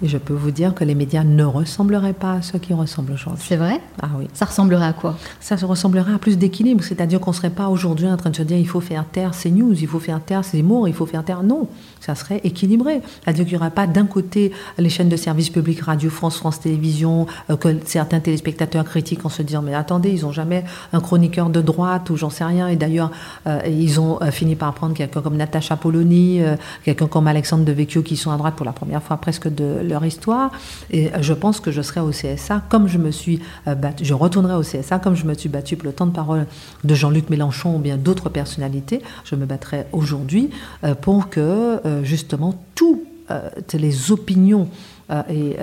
Et je peux vous dire que les médias ne ressembleraient pas à ceux qui ressemblent aujourd'hui. C'est vrai? Ah oui. Ça ressemblerait à quoi? Ça ressemblerait à plus d'équilibre. C'est-à-dire qu'on ne serait pas aujourd'hui en train de se dire il faut faire taire ces news, il faut faire taire ces mots, il faut faire taire. Non, ça serait équilibré. C'est-à-dire qu'il n'y aurait pas d'un côté les chaînes de services publics, Radio France, France Télévisions, euh, que certains téléspectateurs critiquent en se disant mais attendez, ils n'ont jamais un chroniqueur de droite ou j'en sais rien. Et d'ailleurs, euh, ils ont euh, fini par prendre quelqu'un comme Natacha Polony, quelqu'un comme Alexandre Devecchio qui sont à droite pour la première fois presque de leur histoire. Et je pense que je serai au CSA comme je me suis battue, je retournerai au CSA comme je me suis battue pour le temps de parole de Jean-Luc Mélenchon ou bien d'autres personnalités. Je me battrai aujourd'hui pour que justement toutes les opinions et,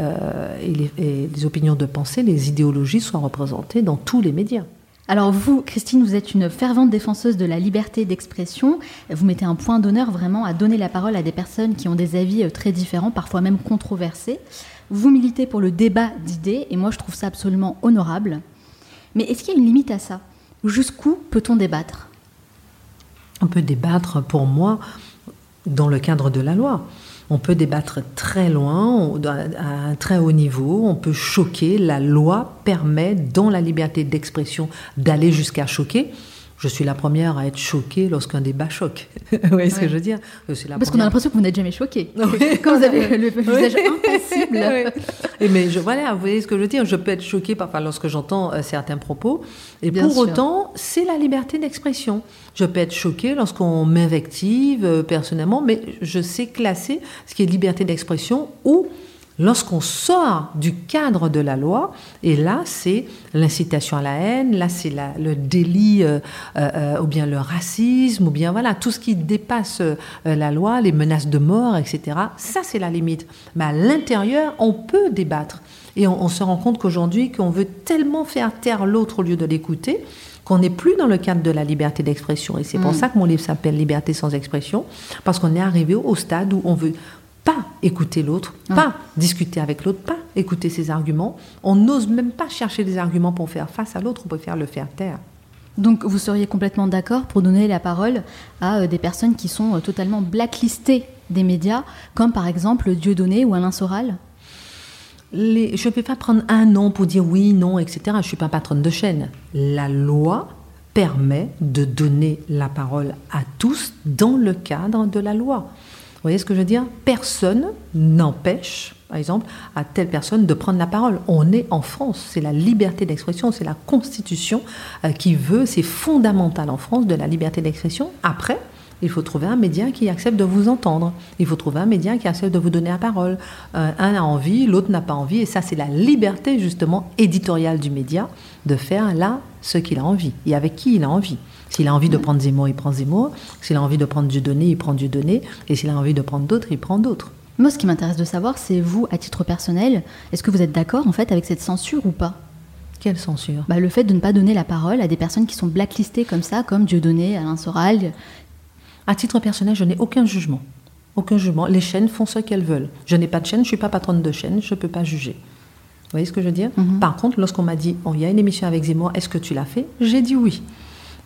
les, et, les, opinions de pensée, les idéologies soient représentées dans tous les médias. Alors vous, Christine, vous êtes une fervente défenseuse de la liberté d'expression. Vous mettez un point d'honneur vraiment à donner la parole à des personnes qui ont des avis euh, très différents, parfois même controversés. Vous militez pour le débat d'idées, et moi je trouve ça absolument honorable. Mais est-ce qu'il y a une limite à ça? Jusqu'où peut-on débattre? On peut débattre, pour moi, dans le cadre de la loi. On peut débattre très loin, à un très haut niveau, on peut choquer. La loi permet, dans la liberté d'expression, d'aller jusqu'à choquer. Je suis la première à être choquée lorsqu'un débat choque. *laughs* vous voyez ce que je veux dire Parce qu'on a l'impression que vous n'êtes jamais choqué. *laughs* *laughs* Quand vous avez le visage impassible. Et mais je, voilà, vous voyez ce que je veux dire Je peux être choquée parfois lorsque j'entends euh, certains propos. Et pour autant, c'est la liberté d'expression. Je peux être choquée lorsqu'on m'invective euh, personnellement, mais je sais classer ce qui est liberté d'expression ou Lorsqu'on sort du cadre de la loi, et là c'est l'incitation à la haine, là c'est le délit euh, euh, euh, ou bien le racisme, ou bien voilà, tout ce qui dépasse la loi, les menaces de mort, etc. Ça c'est la limite. Mais à l'intérieur, on peut débattre. Et on, se rend compte qu'aujourd'hui, qu'on veut tellement faire taire l'autre au lieu de l'écouter, qu'on n'est plus dans le cadre de la liberté d'expression. Et c'est pour mm. ça que mon livre s'appelle Liberté sans expression, parce qu'on est arrivé au stade où on veut écouter l'autre, pas discuter avec l'autre, pas écouter ses arguments. On n'ose même pas chercher des arguments pour faire face à l'autre, on préfère le faire taire. Donc vous seriez complètement d'accord pour donner la parole à euh, des personnes qui sont euh, totalement blacklistées des médias, comme par exemple Dieudonné ou Alain Soral? Les, Je ne peux pas prendre un nom pour dire oui, non, etc. Je ne suis pas patronne de chaîne. La loi permet de donner la parole à tous dans le cadre de la loi. Vous voyez ce que je veux dire? Personne n'empêche, par exemple, à telle personne de prendre la parole. On est en France, c'est la liberté d'expression, c'est la Constitution euh, qui veut, c'est fondamental en France de la liberté d'expression. Après, il faut trouver un média qui accepte de vous entendre. Il faut trouver un média qui accepte de vous donner la parole. Euh, un a envie, l'autre n'a pas envie. Et ça, c'est la liberté, justement, éditoriale du média de faire là ce qu'il a envie et avec qui il a envie. S'il a envie de prendre Zemmour, il prend Zemmour. S'il a envie de prendre Dieudonné, il prend Dieudonné. Et s'il a envie de prendre d'autres, il prend d'autres. Moi, ce qui m'intéresse de savoir, c'est vous, à titre personnel, est-ce que vous êtes d'accord en fait avec cette censure ou pas? Quelle censure? Bah, Le fait de ne pas donner la parole à des personnes qui sont blacklistées comme ça, comme Dieudonné, Alain Soral. À titre personnel, je n'ai aucun jugement. Aucun jugement. Les chaînes font ce qu'elles veulent. Je n'ai pas de chaîne, je ne suis pas patronne de chaîne, je ne peux pas juger. Vous voyez ce que je veux dire? Mhm. Par contre, lorsqu'on m'a dit, oh, il y a une émission avec Zemmour, est-ce que tu l'as fait? J'ai dit oui.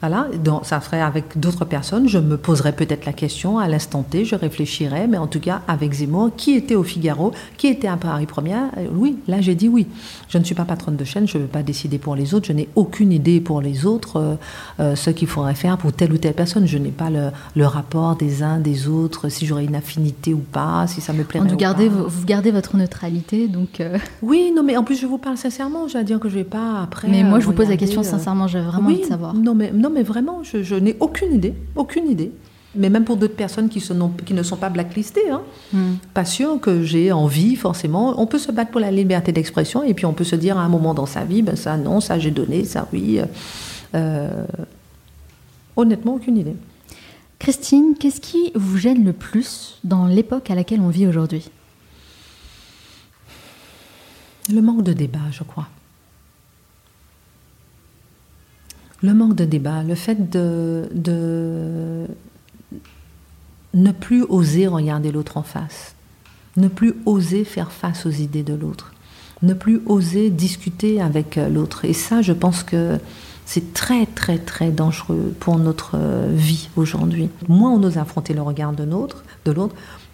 Voilà, donc ça ferait avec d'autres personnes. Je me poserais peut-être la question à l'instant T, je réfléchirais, mais en tout cas avec Zemmour, qui était au Figaro, qui était à Paris Première, euh, oui, là j'ai dit oui. Je ne suis pas patronne de chaîne, je ne veux pas décider pour les autres, je n'ai aucune idée pour les autres, euh, euh, ce qu'il faudrait faire pour telle ou telle personne. Je n'ai pas le, rapport des uns, des autres, si j'aurais une affinité ou pas, si ça me plairait. Vous gardez, vous, gardez votre neutralité, donc. Oui, non, mais en plus je vous parle sincèrement, je veux dire que je ne vais pas après. Mais moi je vous pose la question sincèrement, j'ai vraiment envie de savoir. Non, mais non, mais vraiment, je, n'ai aucune idée, aucune idée. mais même pour d'autres personnes qui, qui, ne sont pas blacklistées. Hein. Hmm. Pas sûr que j'ai envie forcément. On peut se battre pour la liberté d'expression et puis on peut se dire à un moment dans sa vie, ben ça non, ça j'ai donné, ça oui. Euh, honnêtement, aucune idée. Christine, qu'est-ce qui vous gêne le plus dans l'époque à laquelle on vit aujourd'hui? Le manque de débat, je crois. Le manque de débat, le fait de, ne plus oser regarder l'autre en face, ne plus oser faire face aux idées de l'autre, ne plus oser discuter avec l'autre. Et ça, je pense que c'est très très très dangereux pour notre euh, vie aujourd'hui. Moins on ose affronter le regard de l'autre,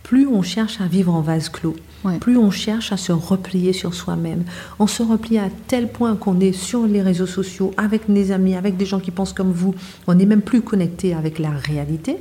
plus on cherche à vivre en vase clos, plus on cherche à se replier sur soi-même. On se replie à tel point qu'on est sur les réseaux sociaux, avec des amis, avec des gens qui pensent comme vous. On n'est même plus connecté avec la réalité.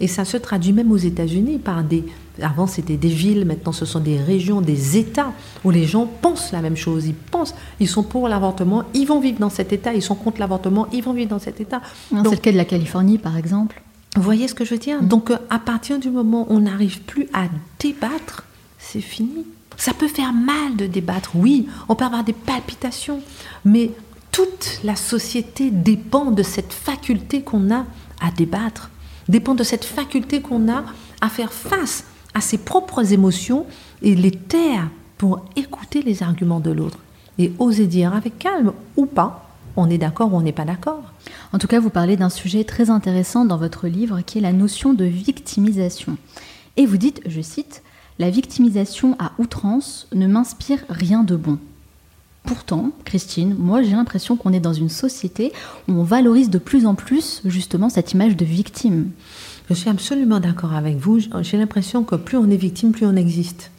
Et ça se traduit même aux États-Unis par des... Avant, c'était des villes, maintenant, ce sont des régions, des États où les gens pensent la même chose. Ils pensent, ils sont pour l'avortement, ils vont vivre dans cet État, ils sont contre l'avortement, ils vont vivre dans cet État. C'est le cas de la Californie, par exemple. Vous voyez ce que je veux dire? Donc, euh, à partir du moment où on n'arrive plus à débattre, c'est fini. Ça peut faire mal de débattre, oui, on peut avoir des palpitations, mais toute la société dépend de cette faculté qu'on a à débattre dépend de cette faculté qu'on a à faire face à ses propres émotions et les taire pour écouter les arguments de l'autre et oser dire avec calme ou pas, on est d'accord ou on n'est pas d'accord. En tout cas, vous parlez d'un sujet très intéressant dans votre livre qui est la notion de victimisation. Et vous dites, je cite, La victimisation à outrance ne m'inspire rien de bon. Pourtant, Christine, moi j'ai l'impression qu'on est dans une société où on valorise de plus en plus justement cette image de victime. Je suis absolument d'accord avec vous. J'ai l'impression que plus on est victime, plus on existe.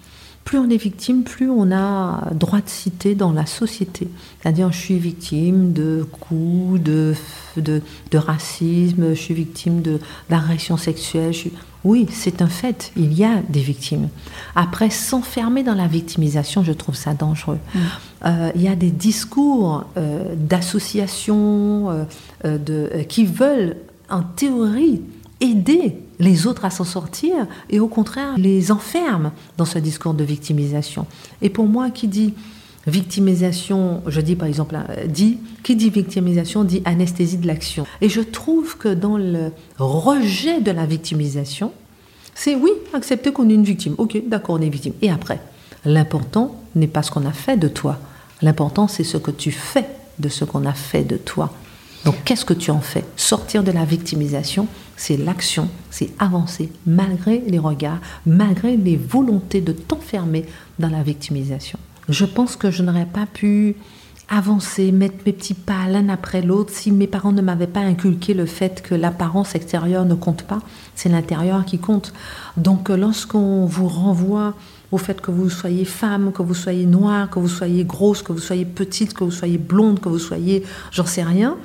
Plus on est victime, plus on a droit de citer dans la société. C'est-à-dire, je suis victime de coups, de, de, racisme, je suis victime d'agression sexuelle. Je suis... Oui, c'est un fait, il y a des victimes. Après, s'enfermer dans la victimisation, je trouve ça dangereux. Mm. Euh, il y a des discours euh, d'associations euh, qui veulent, en théorie, aider les autres à s'en sortir et au contraire les enferment dans ce discours de victimisation. Et pour moi, qui dit victimisation, je dis par exemple, dit, qui dit victimisation dit anesthésie de l'action. Et je trouve que dans le rejet de la victimisation, c'est oui, accepter qu'on est une victime. Ok, d'accord, on est victime. Et après, l'important n'est pas ce qu'on a fait de toi. L'important, c'est ce que tu fais de ce qu'on a fait de toi. Donc, qu'est-ce que tu en fais? Sortir de la victimisation, c'est l'action, c'est avancer malgré les regards, malgré les volontés de t'enfermer dans la victimisation. Je pense que je n'aurais pas pu avancer, mettre mes petits pas l'un après l'autre si mes parents ne m'avaient pas inculqué le fait que l'apparence extérieure ne compte pas, c'est l'intérieur qui compte. Donc lorsqu'on vous renvoie au fait que vous soyez femme, que vous soyez noire, que vous soyez grosse, que vous soyez petite, que vous soyez blonde, que vous soyez j'en sais rien,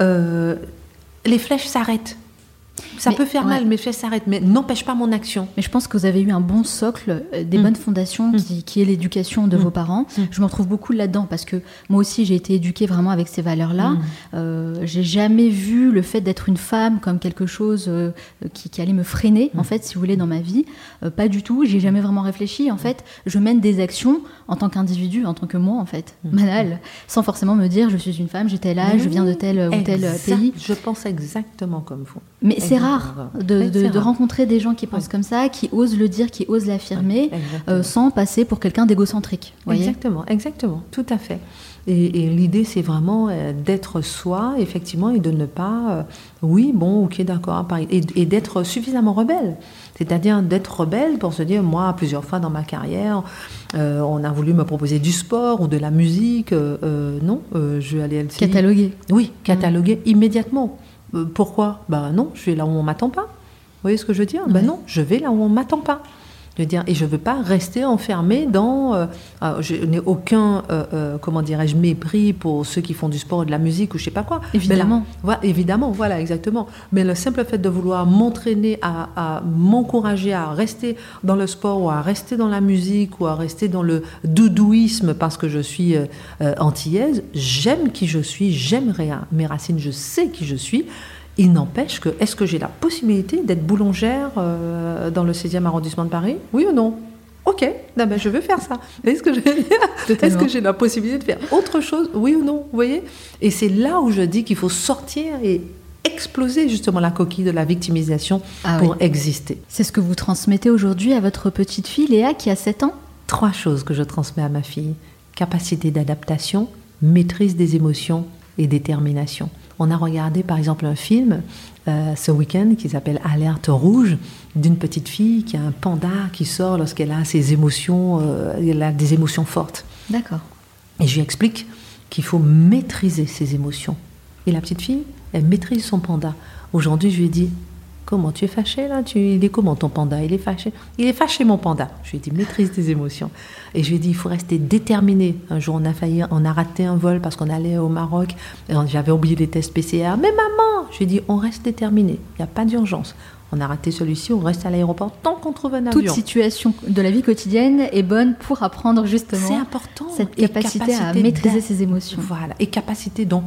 euh, les flèches s'arrêtent. Ça peut faire mal, mais ça s'arrête, mais n'empêche pas mon action. Mais je pense que vous avez eu un bon socle, euh, des mm. bonnes fondations mm. qui, est l'éducation de mm. vos parents. Je m'en trouve beaucoup là-dedans parce que moi aussi j'ai été éduquée vraiment avec ces valeurs-là. Euh, j'ai jamais vu le fait d'être une femme comme quelque chose euh, qui, allait me freiner, en fait, si vous voulez, dans ma vie. pas du tout. J'ai jamais vraiment réfléchi. En fait, je mène des actions en tant qu'individu, en tant que moi, en fait, banal, sans forcément me dire je suis une femme, j'ai tel âge, je viens de tel ou tel pays. Je pense exactement comme vous. Mais c'est rare de, rencontrer des gens qui pensent comme ça, qui osent le dire, qui osent l'affirmer, euh, sans passer pour quelqu'un d'égocentrique. Exactement, exactement, tout à fait. Et, l'idée, c'est vraiment euh, d'être soi, effectivement, et de ne pas, euh, oui, bon, ok, d'accord, et, et d'être suffisamment rebelle. C'est-à-dire d'être rebelle pour se dire, moi, plusieurs fois dans ma carrière, on a voulu me proposer du sport ou de la musique. non, je vais aller à Cataloguer. Oui, cataloguer immédiatement. Euh, pourquoi? Ben non, je vais là où on m'attend pas. Vous voyez ce que je veux dire? Ben non, je vais là où on m'attend pas. Veux dire, et je ne veux pas rester enfermé dans. Euh, je n'ai aucun, euh, comment dirais-je, mépris pour ceux qui font du sport ou de la musique ou je sais pas quoi. Évidemment. évidemment, voilà, exactement. Mais le simple fait de vouloir m'entraîner à, à m'encourager à rester dans le sport ou à rester dans la musique ou à rester dans le doudouisme parce que je suis antillaise, j'aime qui je suis, j'aime mes racines, je sais qui je suis. Il n'empêche que, est-ce que j'ai la possibilité d'être boulangère euh, dans le 16e arrondissement de Paris? Oui ou non? Ok, ben je veux faire ça. *laughs* Est-ce que j'ai la possibilité de faire autre chose? Oui ou non? Vous voyez? Et c'est là où je dis qu'il faut sortir et exploser justement la coquille de la victimisation ah pour exister. C'est ce que vous transmettez aujourd'hui à votre petite fille Léa qui a 7 ans? Trois choses que je transmets à ma fille. Capacité d'adaptation, maîtrise des émotions et détermination. On a regardé par exemple un film euh, ce week-end qui s'appelle Alerte rouge d'une petite fille qui a un panda qui sort lorsqu'elle a ses émotions, euh, elle a des émotions fortes. D'accord. Et je lui explique qu'il faut maîtriser ses émotions. Et la petite fille, elle maîtrise son panda. Aujourd'hui, je lui ai dit Comment tu es fâché là? Tu, Il est comment ton panda? Il est fâché Il est fâché mon panda. Je lui ai dit maîtrise tes émotions. Et je lui ai dit il faut rester déterminé. Un jour on a failli, on a raté un vol parce qu'on allait au Maroc. et J'avais oublié les tests PCR. Mais maman Je lui ai dit on reste déterminé. Il n'y a pas d'urgence. On a raté celui-ci, on reste à l'aéroport tant qu'on trouve un avion. Toute situation de la vie quotidienne est bonne pour apprendre justement important. cette capacité, à maîtriser ses émotions. Voilà, et capacité donc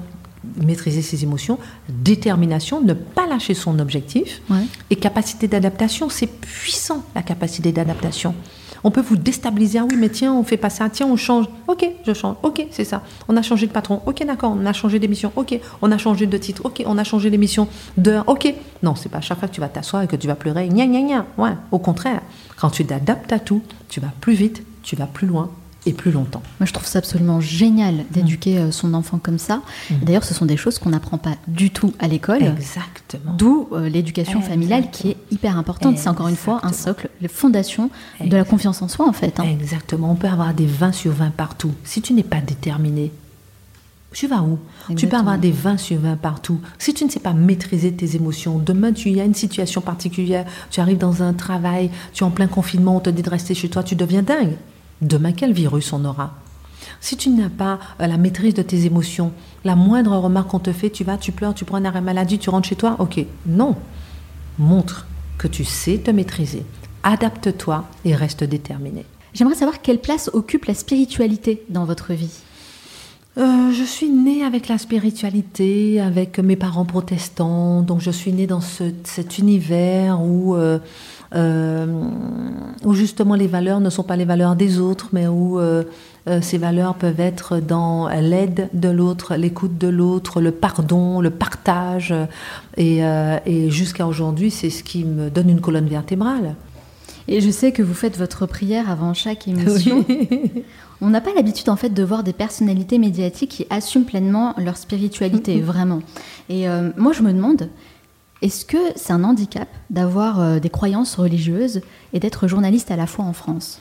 maîtriser ses émotions, détermination, ne pas lâcher son objectif, et capacité d'adaptation. C'est puissant, la capacité d'adaptation. On peut vous déstabiliser. Ah oui, mais tiens, on fait pas ça. Tiens, on change. Ok, je change. Ok, c'est ça. On a changé de patron. Ok, d'accord. On a changé d'émission. Ok, on a changé de titre. Ok, on a changé d'émission d'heure. Ok. Non, c'est pas à chaque fois que tu vas t'asseoir et que tu vas pleurer. Gna, gna, gna. Ouais, au contraire. Quand tu t'adaptes à tout, tu vas plus vite, tu vas plus loin, et plus longtemps. Moi, je trouve ça absolument génial d'éduquer euh, son enfant comme ça. Mm. D'ailleurs, ce sont des choses qu'on n'apprend pas du tout à l'école. Exactement. D'où euh, l'éducation familiale qui est hyper importante. C'est encore une fois un socle, les fondations de la confiance en soi, en fait. Hein. Exactement. On peut avoir des 20 sur 20 partout. Si tu n'es pas déterminé, tu vas où? Tu peux avoir des 20 sur 20 partout. Si tu ne sais pas maîtriser tes émotions, demain tu y as une situation particulière, tu arrives dans un travail, tu es en plein confinement, on te dit de rester chez toi, tu deviens dingue. Demain, quel virus on aura? Si tu n'as pas euh, la maîtrise de tes émotions, la moindre remarque qu'on te fait, tu vas, tu pleures, tu prends un arrêt maladie, tu rentres chez toi, ok. Non. Montre que tu sais te maîtriser. Adapte-toi et reste déterminé. J'aimerais savoir quelle place occupe la spiritualité dans votre vie. Euh, je suis née avec la spiritualité, avec mes parents protestants, donc je suis née dans cet univers où euh, euh, où justement les valeurs ne sont pas les valeurs des autres, mais où euh, euh, ces valeurs peuvent être dans l'aide de l'autre, l'écoute de l'autre, le pardon, le partage. Et, et jusqu'à aujourd'hui, c'est ce qui me donne une colonne vertébrale. Et je sais que vous faites votre prière avant chaque émission. *laughs* On n'a pas l'habitude en fait de voir des personnalités médiatiques qui assument pleinement leur spiritualité, *laughs* vraiment. Et moi je me demande, est-ce que c'est un handicap d'avoir euh, des croyances religieuses et d'être journaliste à la fois en France?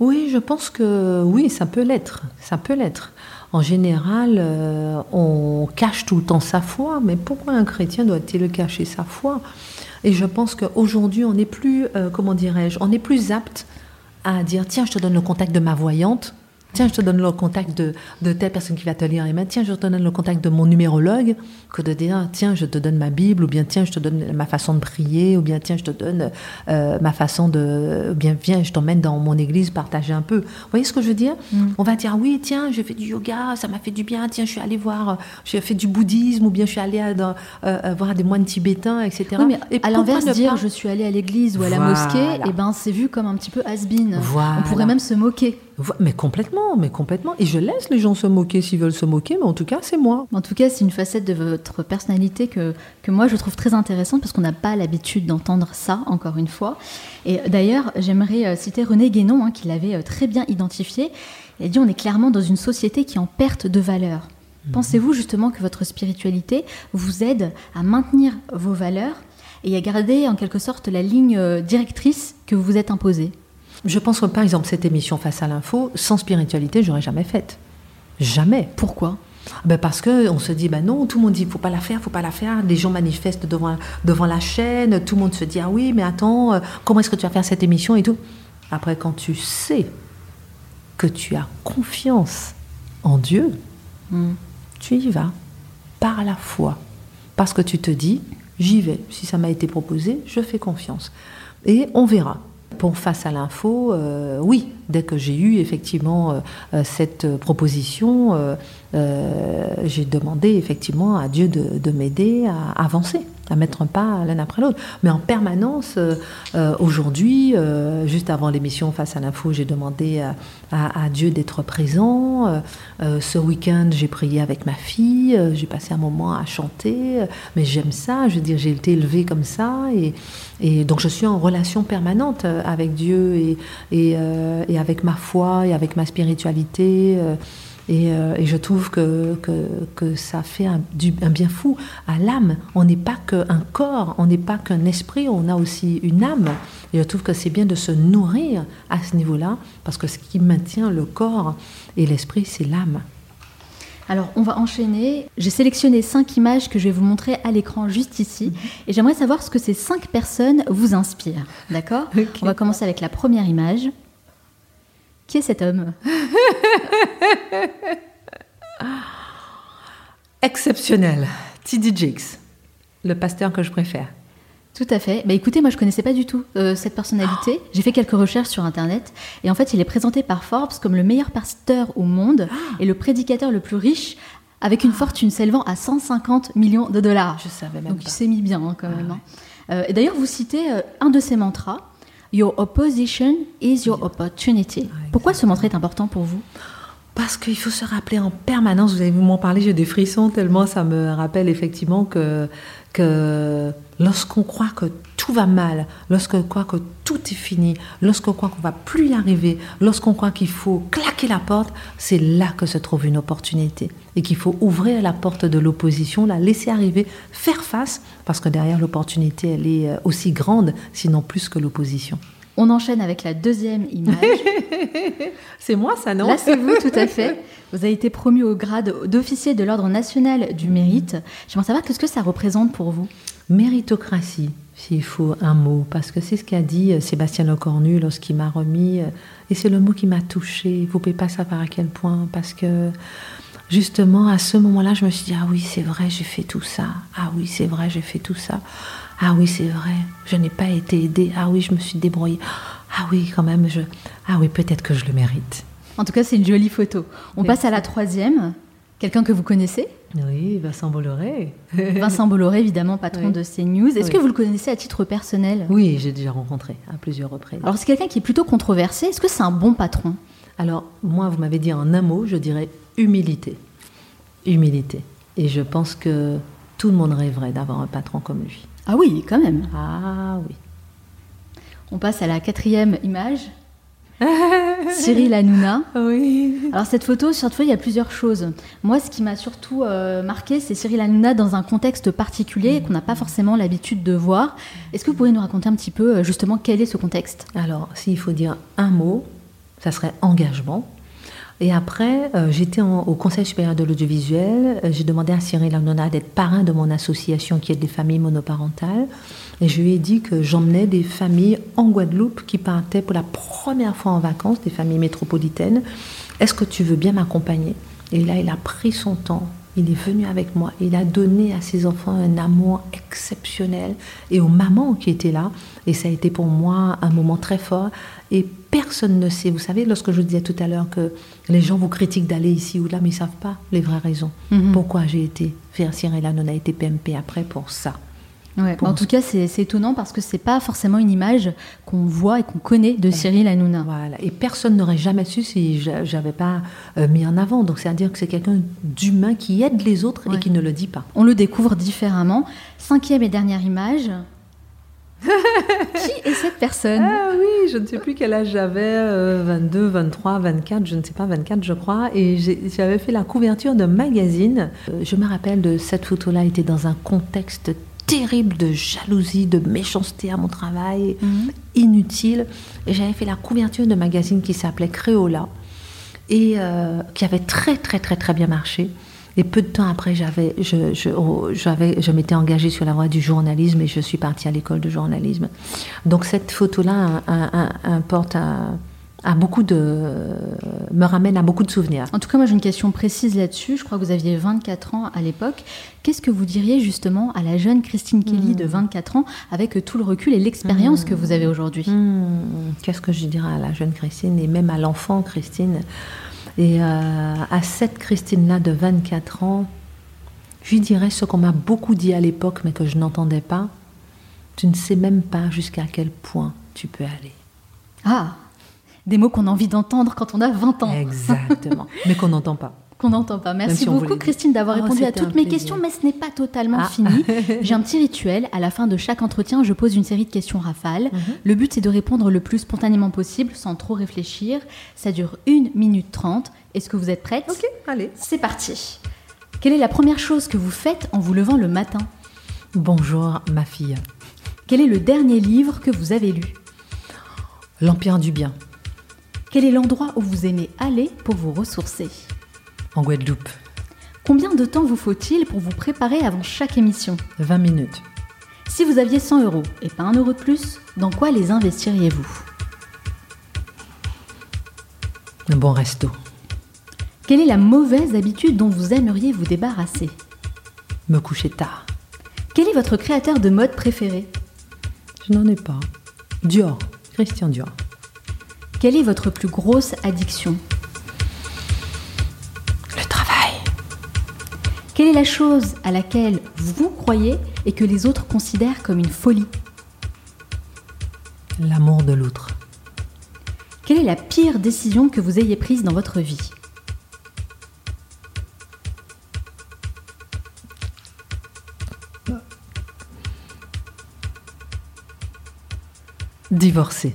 Oui, je pense que oui, ça peut l'être. Ça peut l'être. En général, euh, on cache tout le temps sa foi, mais pourquoi un chrétien doit-il cacher sa foi? Et je pense qu'aujourd'hui, on n'est plus, euh, comment dirais-je, on est plus apte à dire tiens, je te donne le contact de ma voyante Tiens, je te donne le contact de, de telle personne qui va te lire les mains. Tiens, je te donne le contact de mon numérologue. Que de dire, tiens, je te donne ma Bible, ou bien tiens, je te donne ma façon de prier, ou bien tiens, je te donne euh, ma façon de. Ou bien viens, je t'emmène dans mon église partager un peu. Vous voyez ce que je veux dire? Mm. On va dire, oui, tiens, j'ai fait du yoga, ça m'a fait du bien. Tiens, je suis allée voir, j'ai fait du bouddhisme, ou bien je suis allée à, euh, voir des moines tibétains, etc. Oui, mais et à l'inverse, dire je suis allée à l'église ou à la mosquée, et eh ben, c'est vu comme un petit peu has-been. On pourrait même se moquer. Mais complètement, mais complètement. Et je laisse les gens se moquer s'ils veulent se moquer, mais en tout cas, c'est moi. En tout cas, c'est une facette de votre personnalité que, que moi, je trouve très intéressante parce qu'on n'a pas l'habitude d'entendre ça, encore une fois. Et d'ailleurs, j'aimerais euh, citer René Guénon, hein, qui l'avait euh, très bien identifié. Il a dit on est clairement dans une société qui est en perte de valeur. Mhm. Pensez-vous justement que votre spiritualité vous aide à maintenir vos valeurs et à garder en quelque sorte la ligne euh, directrice que vous vous êtes imposée? Je pense que par exemple cette émission Face à l'info, sans spiritualité, j'aurais jamais faite. Jamais. Pourquoi? Ben parce que on se dit ben non, tout le monde dit faut pas la faire, faut pas la faire. Les gens manifestent devant devant la chaîne, tout le monde se dit ah oui mais attends euh, comment est-ce que tu vas faire cette émission et tout? Après quand tu sais que tu as confiance en Dieu, hmm. tu y vas par la foi parce que tu te dis j'y vais. Si ça m'a été proposé, je fais confiance et on verra pour face à l'info, euh, oui, Dès que j'ai eu effectivement cette proposition, j'ai demandé effectivement à Dieu de m'aider à avancer à mettre un pas l'un après l'autre. Mais en permanence, euh, euh, aujourd'hui, euh, juste avant l'émission Face à l'info, j'ai demandé à, Dieu d'être présent. ce week-end, j'ai prié avec ma fille, j'ai passé un moment à chanter, mais j'aime ça, je veux dire, j'ai été élevée comme ça, et, et, donc je suis en relation permanente avec Dieu et, et, et avec ma foi et avec ma spiritualité. Euh, et, je trouve que, que, ça fait un, bien fou à l'âme. On n'est pas qu'un corps, on n'est pas qu'un esprit, on a aussi une âme. Et je trouve que c'est bien de se nourrir à ce niveau-là, parce que ce qui maintient le corps et l'esprit, c'est l'âme. Alors, on va enchaîner. J'ai sélectionné cinq images que je vais vous montrer à l'écran juste ici. Et j'aimerais savoir ce que ces cinq personnes vous inspirent. D'accord? On va commencer avec la première image. Qui est cet homme *laughs* Exceptionnel. T.D. Jakes, le pasteur que je préfère. Tout à fait. Bah, écoutez, moi je connaissais pas du tout euh, cette personnalité. *gasps* J'ai fait quelques recherches sur Internet et en fait il est présenté par Forbes comme le meilleur pasteur au monde ah. *gasps* et le prédicateur le plus riche avec une fortune s'élevant à 150 millions de dollars. Je savais même Donc il s'est mis bien hein, quand même. Hein. Euh, et d'ailleurs vous citez euh, un de ses mantras Your opposition is your opportunity. Ah, Pourquoi ce mantra est important pour vous? Parce qu'il faut se rappeler en permanence, vous avez m'en parler, j'ai des frissons tellement ça me rappelle effectivement que, que lorsqu'on croit que tout va mal, lorsqu'on croit que tout est fini, lorsqu'on croit qu'on va plus y arriver, lorsqu'on croit qu'il faut claquer la porte, c'est là que se trouve une opportunité et qu'il faut ouvrir la porte de l'opposition, la laisser arriver, faire face, parce que derrière l'opportunité, elle est euh, aussi grande, sinon plus que l'opposition. On enchaîne avec la deuxième image. *laughs* c'est moi ça, non Là, c'est vous, tout à fait. Vous avez été promu au grade d'officier de l'Ordre national du mérite. J'aimerais savoir qu'est-ce que ça représente pour vous? Méritocratie, s'il faut un mot, parce que c'est ce qu'a dit euh, Sébastien Lecornu lorsqu'il m'a remis, euh, et c'est le mot qui m'a touché. Vous ne pouvez pas savoir à quel point, parce que justement, à ce moment-là, je me suis dit, ah oui, c'est vrai, j'ai fait tout ça. Ah oui, c'est vrai, j'ai fait tout ça. Ah oui, c'est vrai, je n'ai pas été aidée. Ah oui, je me suis débrouillée. Ah oui, quand même, je. Ah oui, peut-être que je le mérite. En tout cas, c'est une jolie photo. On passe à la troisième. Quelqu'un que vous connaissez? Oui, Vincent Bolloré. *laughs* Vincent Bolloré, évidemment, patron de CNews. Est-ce que vous le connaissez à titre personnel? Oui, j'ai déjà rencontré à plusieurs reprises. Alors, c'est quelqu'un qui est plutôt controversé. Est-ce que c'est un bon patron? Alors, moi, vous m'avez dit en un mot, je dirais humilité. Humilité. Et je pense que tout le monde rêverait d'avoir un patron comme lui. Ah oui, quand même. Ah oui. On passe à la quatrième image. *laughs* Cyril Hanouna. Oui. Alors cette photo, surtout, il y a plusieurs choses. Moi, ce qui m'a surtout euh, marqué, c'est Cyril Hanouna dans un contexte particulier qu'on n'a pas forcément l'habitude de voir. Est-ce que vous pourriez nous raconter un petit peu euh, justement quel est ce contexte? Alors, s'il faut dire un mot, ça serait engagement. Et après, euh, j'étais au Conseil supérieur de l'audiovisuel. Euh, j'ai demandé à Cyril Hanouna d'être parrain de mon association qui est des familles monoparentales. Et je lui ai dit que j'emmenais des familles en Guadeloupe qui partaient pour la première fois en vacances, des familles métropolitaines. Est-ce que tu veux bien m'accompagner? Et là, il a pris son temps. Il est venu avec moi. Il a donné à ses enfants un amour exceptionnel et aux mamans qui étaient là. Et ça a été pour moi un moment très fort. Et personne ne sait. Vous savez, lorsque je disais tout à l'heure que les gens vous critiquent d'aller ici ou là, mais ils ne savent pas les vraies raisons. Mhm. Pourquoi j'ai été faire Cyril on a été PMP après pour ça. En tout cas, c'est étonnant parce que c'est pas forcément une image qu'on voit et qu'on connaît de Cyril Hanouna. Voilà. Et personne n'aurait jamais su si j'avais pas euh, mis en avant. Donc, c'est-à-dire que c'est quelqu'un d'humain qui aide les autres et qui ne le dit pas. On le découvre différemment. Cinquième et dernière image. *laughs* Qui est cette personne? Ah oui, je ne sais plus quel âge j'avais, 22, 23, 24, je ne sais pas, 24 je crois, et j'avais fait la couverture d'un magazine. Euh, je me rappelle de cette photo-là, était dans un contexte terrible de jalousie, de méchanceté à mon travail, mhm. inutile, et j'avais fait la couverture d'un magazine qui s'appelait Créola, et euh, qui avait très très très très bien marché. Et peu de temps après, j'avais, je, je, oh, j'avais, je m'étais engagée sur la voie du journalisme et je suis partie à l'école de journalisme. Donc cette photo-là importe un, a beaucoup de, me ramène à beaucoup de souvenirs. En tout cas, moi j'ai une question précise là-dessus. Je crois que vous aviez 24 ans à l'époque. Qu'est-ce que vous diriez justement à la jeune Christine Kelly de 24 ans avec tout le recul et l'expérience que vous avez aujourd'hui? Hmm, Qu'est-ce que je dirais à la jeune Christine et même à l'enfant Christine? Et euh, à cette Christine-là de 24 ans, je lui dirais ce qu'on m'a beaucoup dit à l'époque mais que je n'entendais pas. Tu ne sais même pas jusqu'à quel point tu peux aller. Ah Des mots qu'on a envie d'entendre quand on a 20 ans. Exactement. *laughs* mais qu'on n'entend pas. Qu'on n'entend pas. Merci si beaucoup. Christine d'avoir Oh, répondu à toutes mes questions, mais ce n'est pas totalement Ah. fini. *laughs* J'ai un petit rituel. À la fin de chaque entretien, je pose une série de questions rafales. Le but, c'est de répondre le plus spontanément possible, sans trop réfléchir. Ça dure 1 minute 30. Est-ce que vous êtes prête? Ok, allez. C'est parti. Quelle est la première chose que vous faites en vous levant le matin? Bonjour ma fille. Quel est le dernier livre que vous avez lu? L'Empire du bien, Quel est l'endroit où vous aimez aller pour vous ressourcer en Guadeloupe. Combien de temps vous faut-il pour vous préparer avant chaque émission 20 minutes. Si vous aviez 100 euros et pas un euro de plus, dans quoi les investiriez-vous Un bon resto. Quelle est la mauvaise habitude dont vous aimeriez vous débarrasser Me coucher tard. Quel est votre créateur de mode préféré Je n'en ai pas. Dior. Christian Dior. Quelle est votre plus grosse addiction Le travail. Quelle est la chose à laquelle vous croyez et que les autres considèrent comme une folie L'amour de l'autre. Quelle est la pire décision que vous ayez prise dans votre vie Divorcer.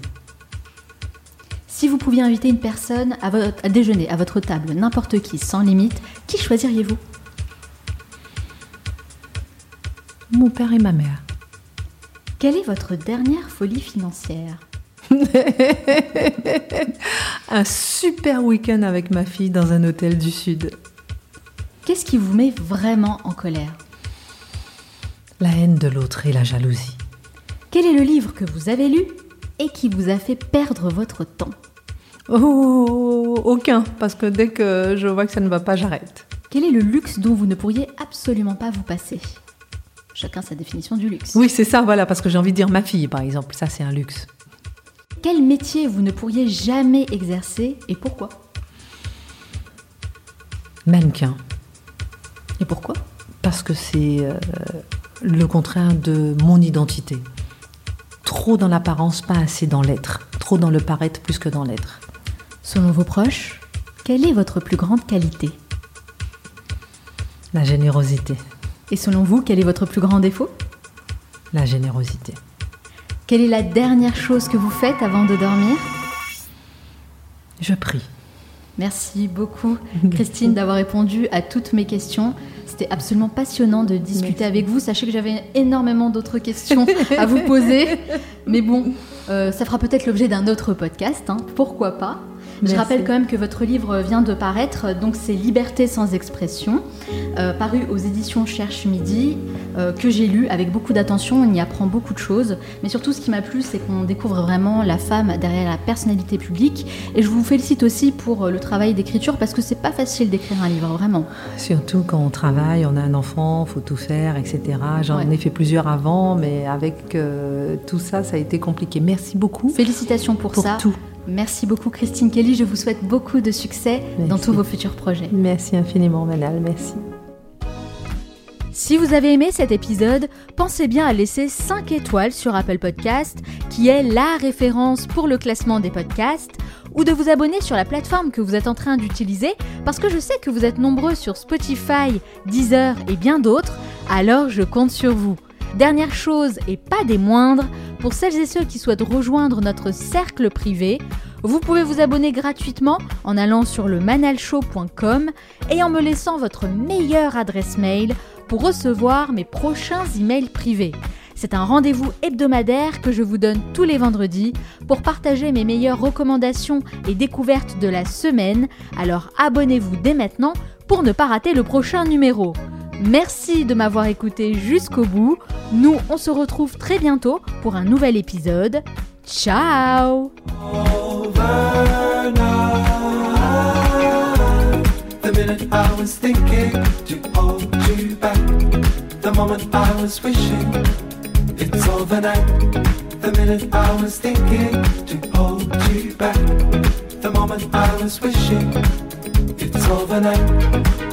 Si vous pouviez inviter une personne à, votre- à déjeuner à votre table, n'importe qui, sans limite, qui choisiriez-vous? Mon père et ma mère. Quelle est votre dernière folie financière? *laughs* Un super week-end avec ma fille dans un hôtel du Sud. Qu'est-ce qui vous met vraiment en colère? La haine de l'autre et la jalousie. Quel est le livre que vous avez lu et qui vous a fait perdre votre temps? Oh, aucun, parce que dès que je vois que ça ne va pas, j'arrête. Quel est le luxe dont vous ne pourriez absolument pas vous passer? Chacun sa définition du luxe. Oui, c'est ça, voilà, parce que j'ai envie de dire ma fille, par exemple. Ça, c'est un luxe. Quel métier vous ne pourriez jamais exercer et pourquoi? Mannequin. Et pourquoi? Parce que c'est euh, le contraire de mon identité. Trop dans l'apparence, pas assez dans l'être. Trop dans le paraître plus que dans l'être. Selon vos proches, quelle est votre plus grande qualité? La générosité. Et selon vous, quel est votre plus grand défaut? La générosité. Quelle est la dernière chose que vous faites avant de dormir? Je prie. Merci beaucoup, *laughs* Christine, d'avoir répondu à toutes mes questions. C'était absolument passionnant de discuter Merci. avec vous. Sachez que j'avais énormément d'autres questions *laughs* à vous poser. Mais bon, euh, ça fera peut-être l'objet d'un autre podcast. hein. Pourquoi pas? Je rappelle quand même que votre livre vient de paraître, donc c'est Liberté sans expression, euh, paru aux éditions Cherche Midi, euh, que j'ai lu avec beaucoup d'attention. On y apprend beaucoup de choses. Mais surtout, ce qui m'a plu, c'est qu'on découvre vraiment la femme derrière la personnalité publique. Et je vous félicite aussi pour euh, le travail d'écriture parce que c'est pas facile d'écrire un livre, vraiment. Surtout quand on travaille, on a un enfant, faut tout faire, etc. J'en Ouais. ai fait plusieurs avant, mais avec euh, tout ça, ça a été compliqué. Merci beaucoup Félicitations pour, pour ça. tout. Merci beaucoup, Christine Kelly. Je vous souhaite beaucoup de succès dans tous vos futurs projets. Merci infiniment, Manal. Merci. Si vous avez aimé cet épisode, pensez bien à laisser 5 étoiles sur Apple Podcast, qui est la référence pour le classement des podcasts, ou de vous abonner sur la plateforme que vous êtes en train d'utiliser, parce que je sais que vous êtes nombreux sur Spotify, Deezer et bien d'autres, alors je compte sur vous. Dernière chose et pas des moindres, pour celles et ceux qui souhaitent rejoindre notre cercle privé, vous pouvez vous abonner gratuitement en allant sur le manalshow.com et en me laissant votre meilleure adresse mail pour recevoir mes prochains emails privés. C'est un rendez-vous hebdomadaire que je vous donne tous les vendredis pour partager mes meilleures recommandations et découvertes de la semaine. Alors abonnez-vous dès maintenant pour ne pas rater le prochain numéro. Merci de m'avoir écouté jusqu'au bout. Nous, on se retrouve très bientôt pour un nouvel épisode. Ciao it's overnight. The minute I was thinking to hold you back, the moment I was wishing it's overnight.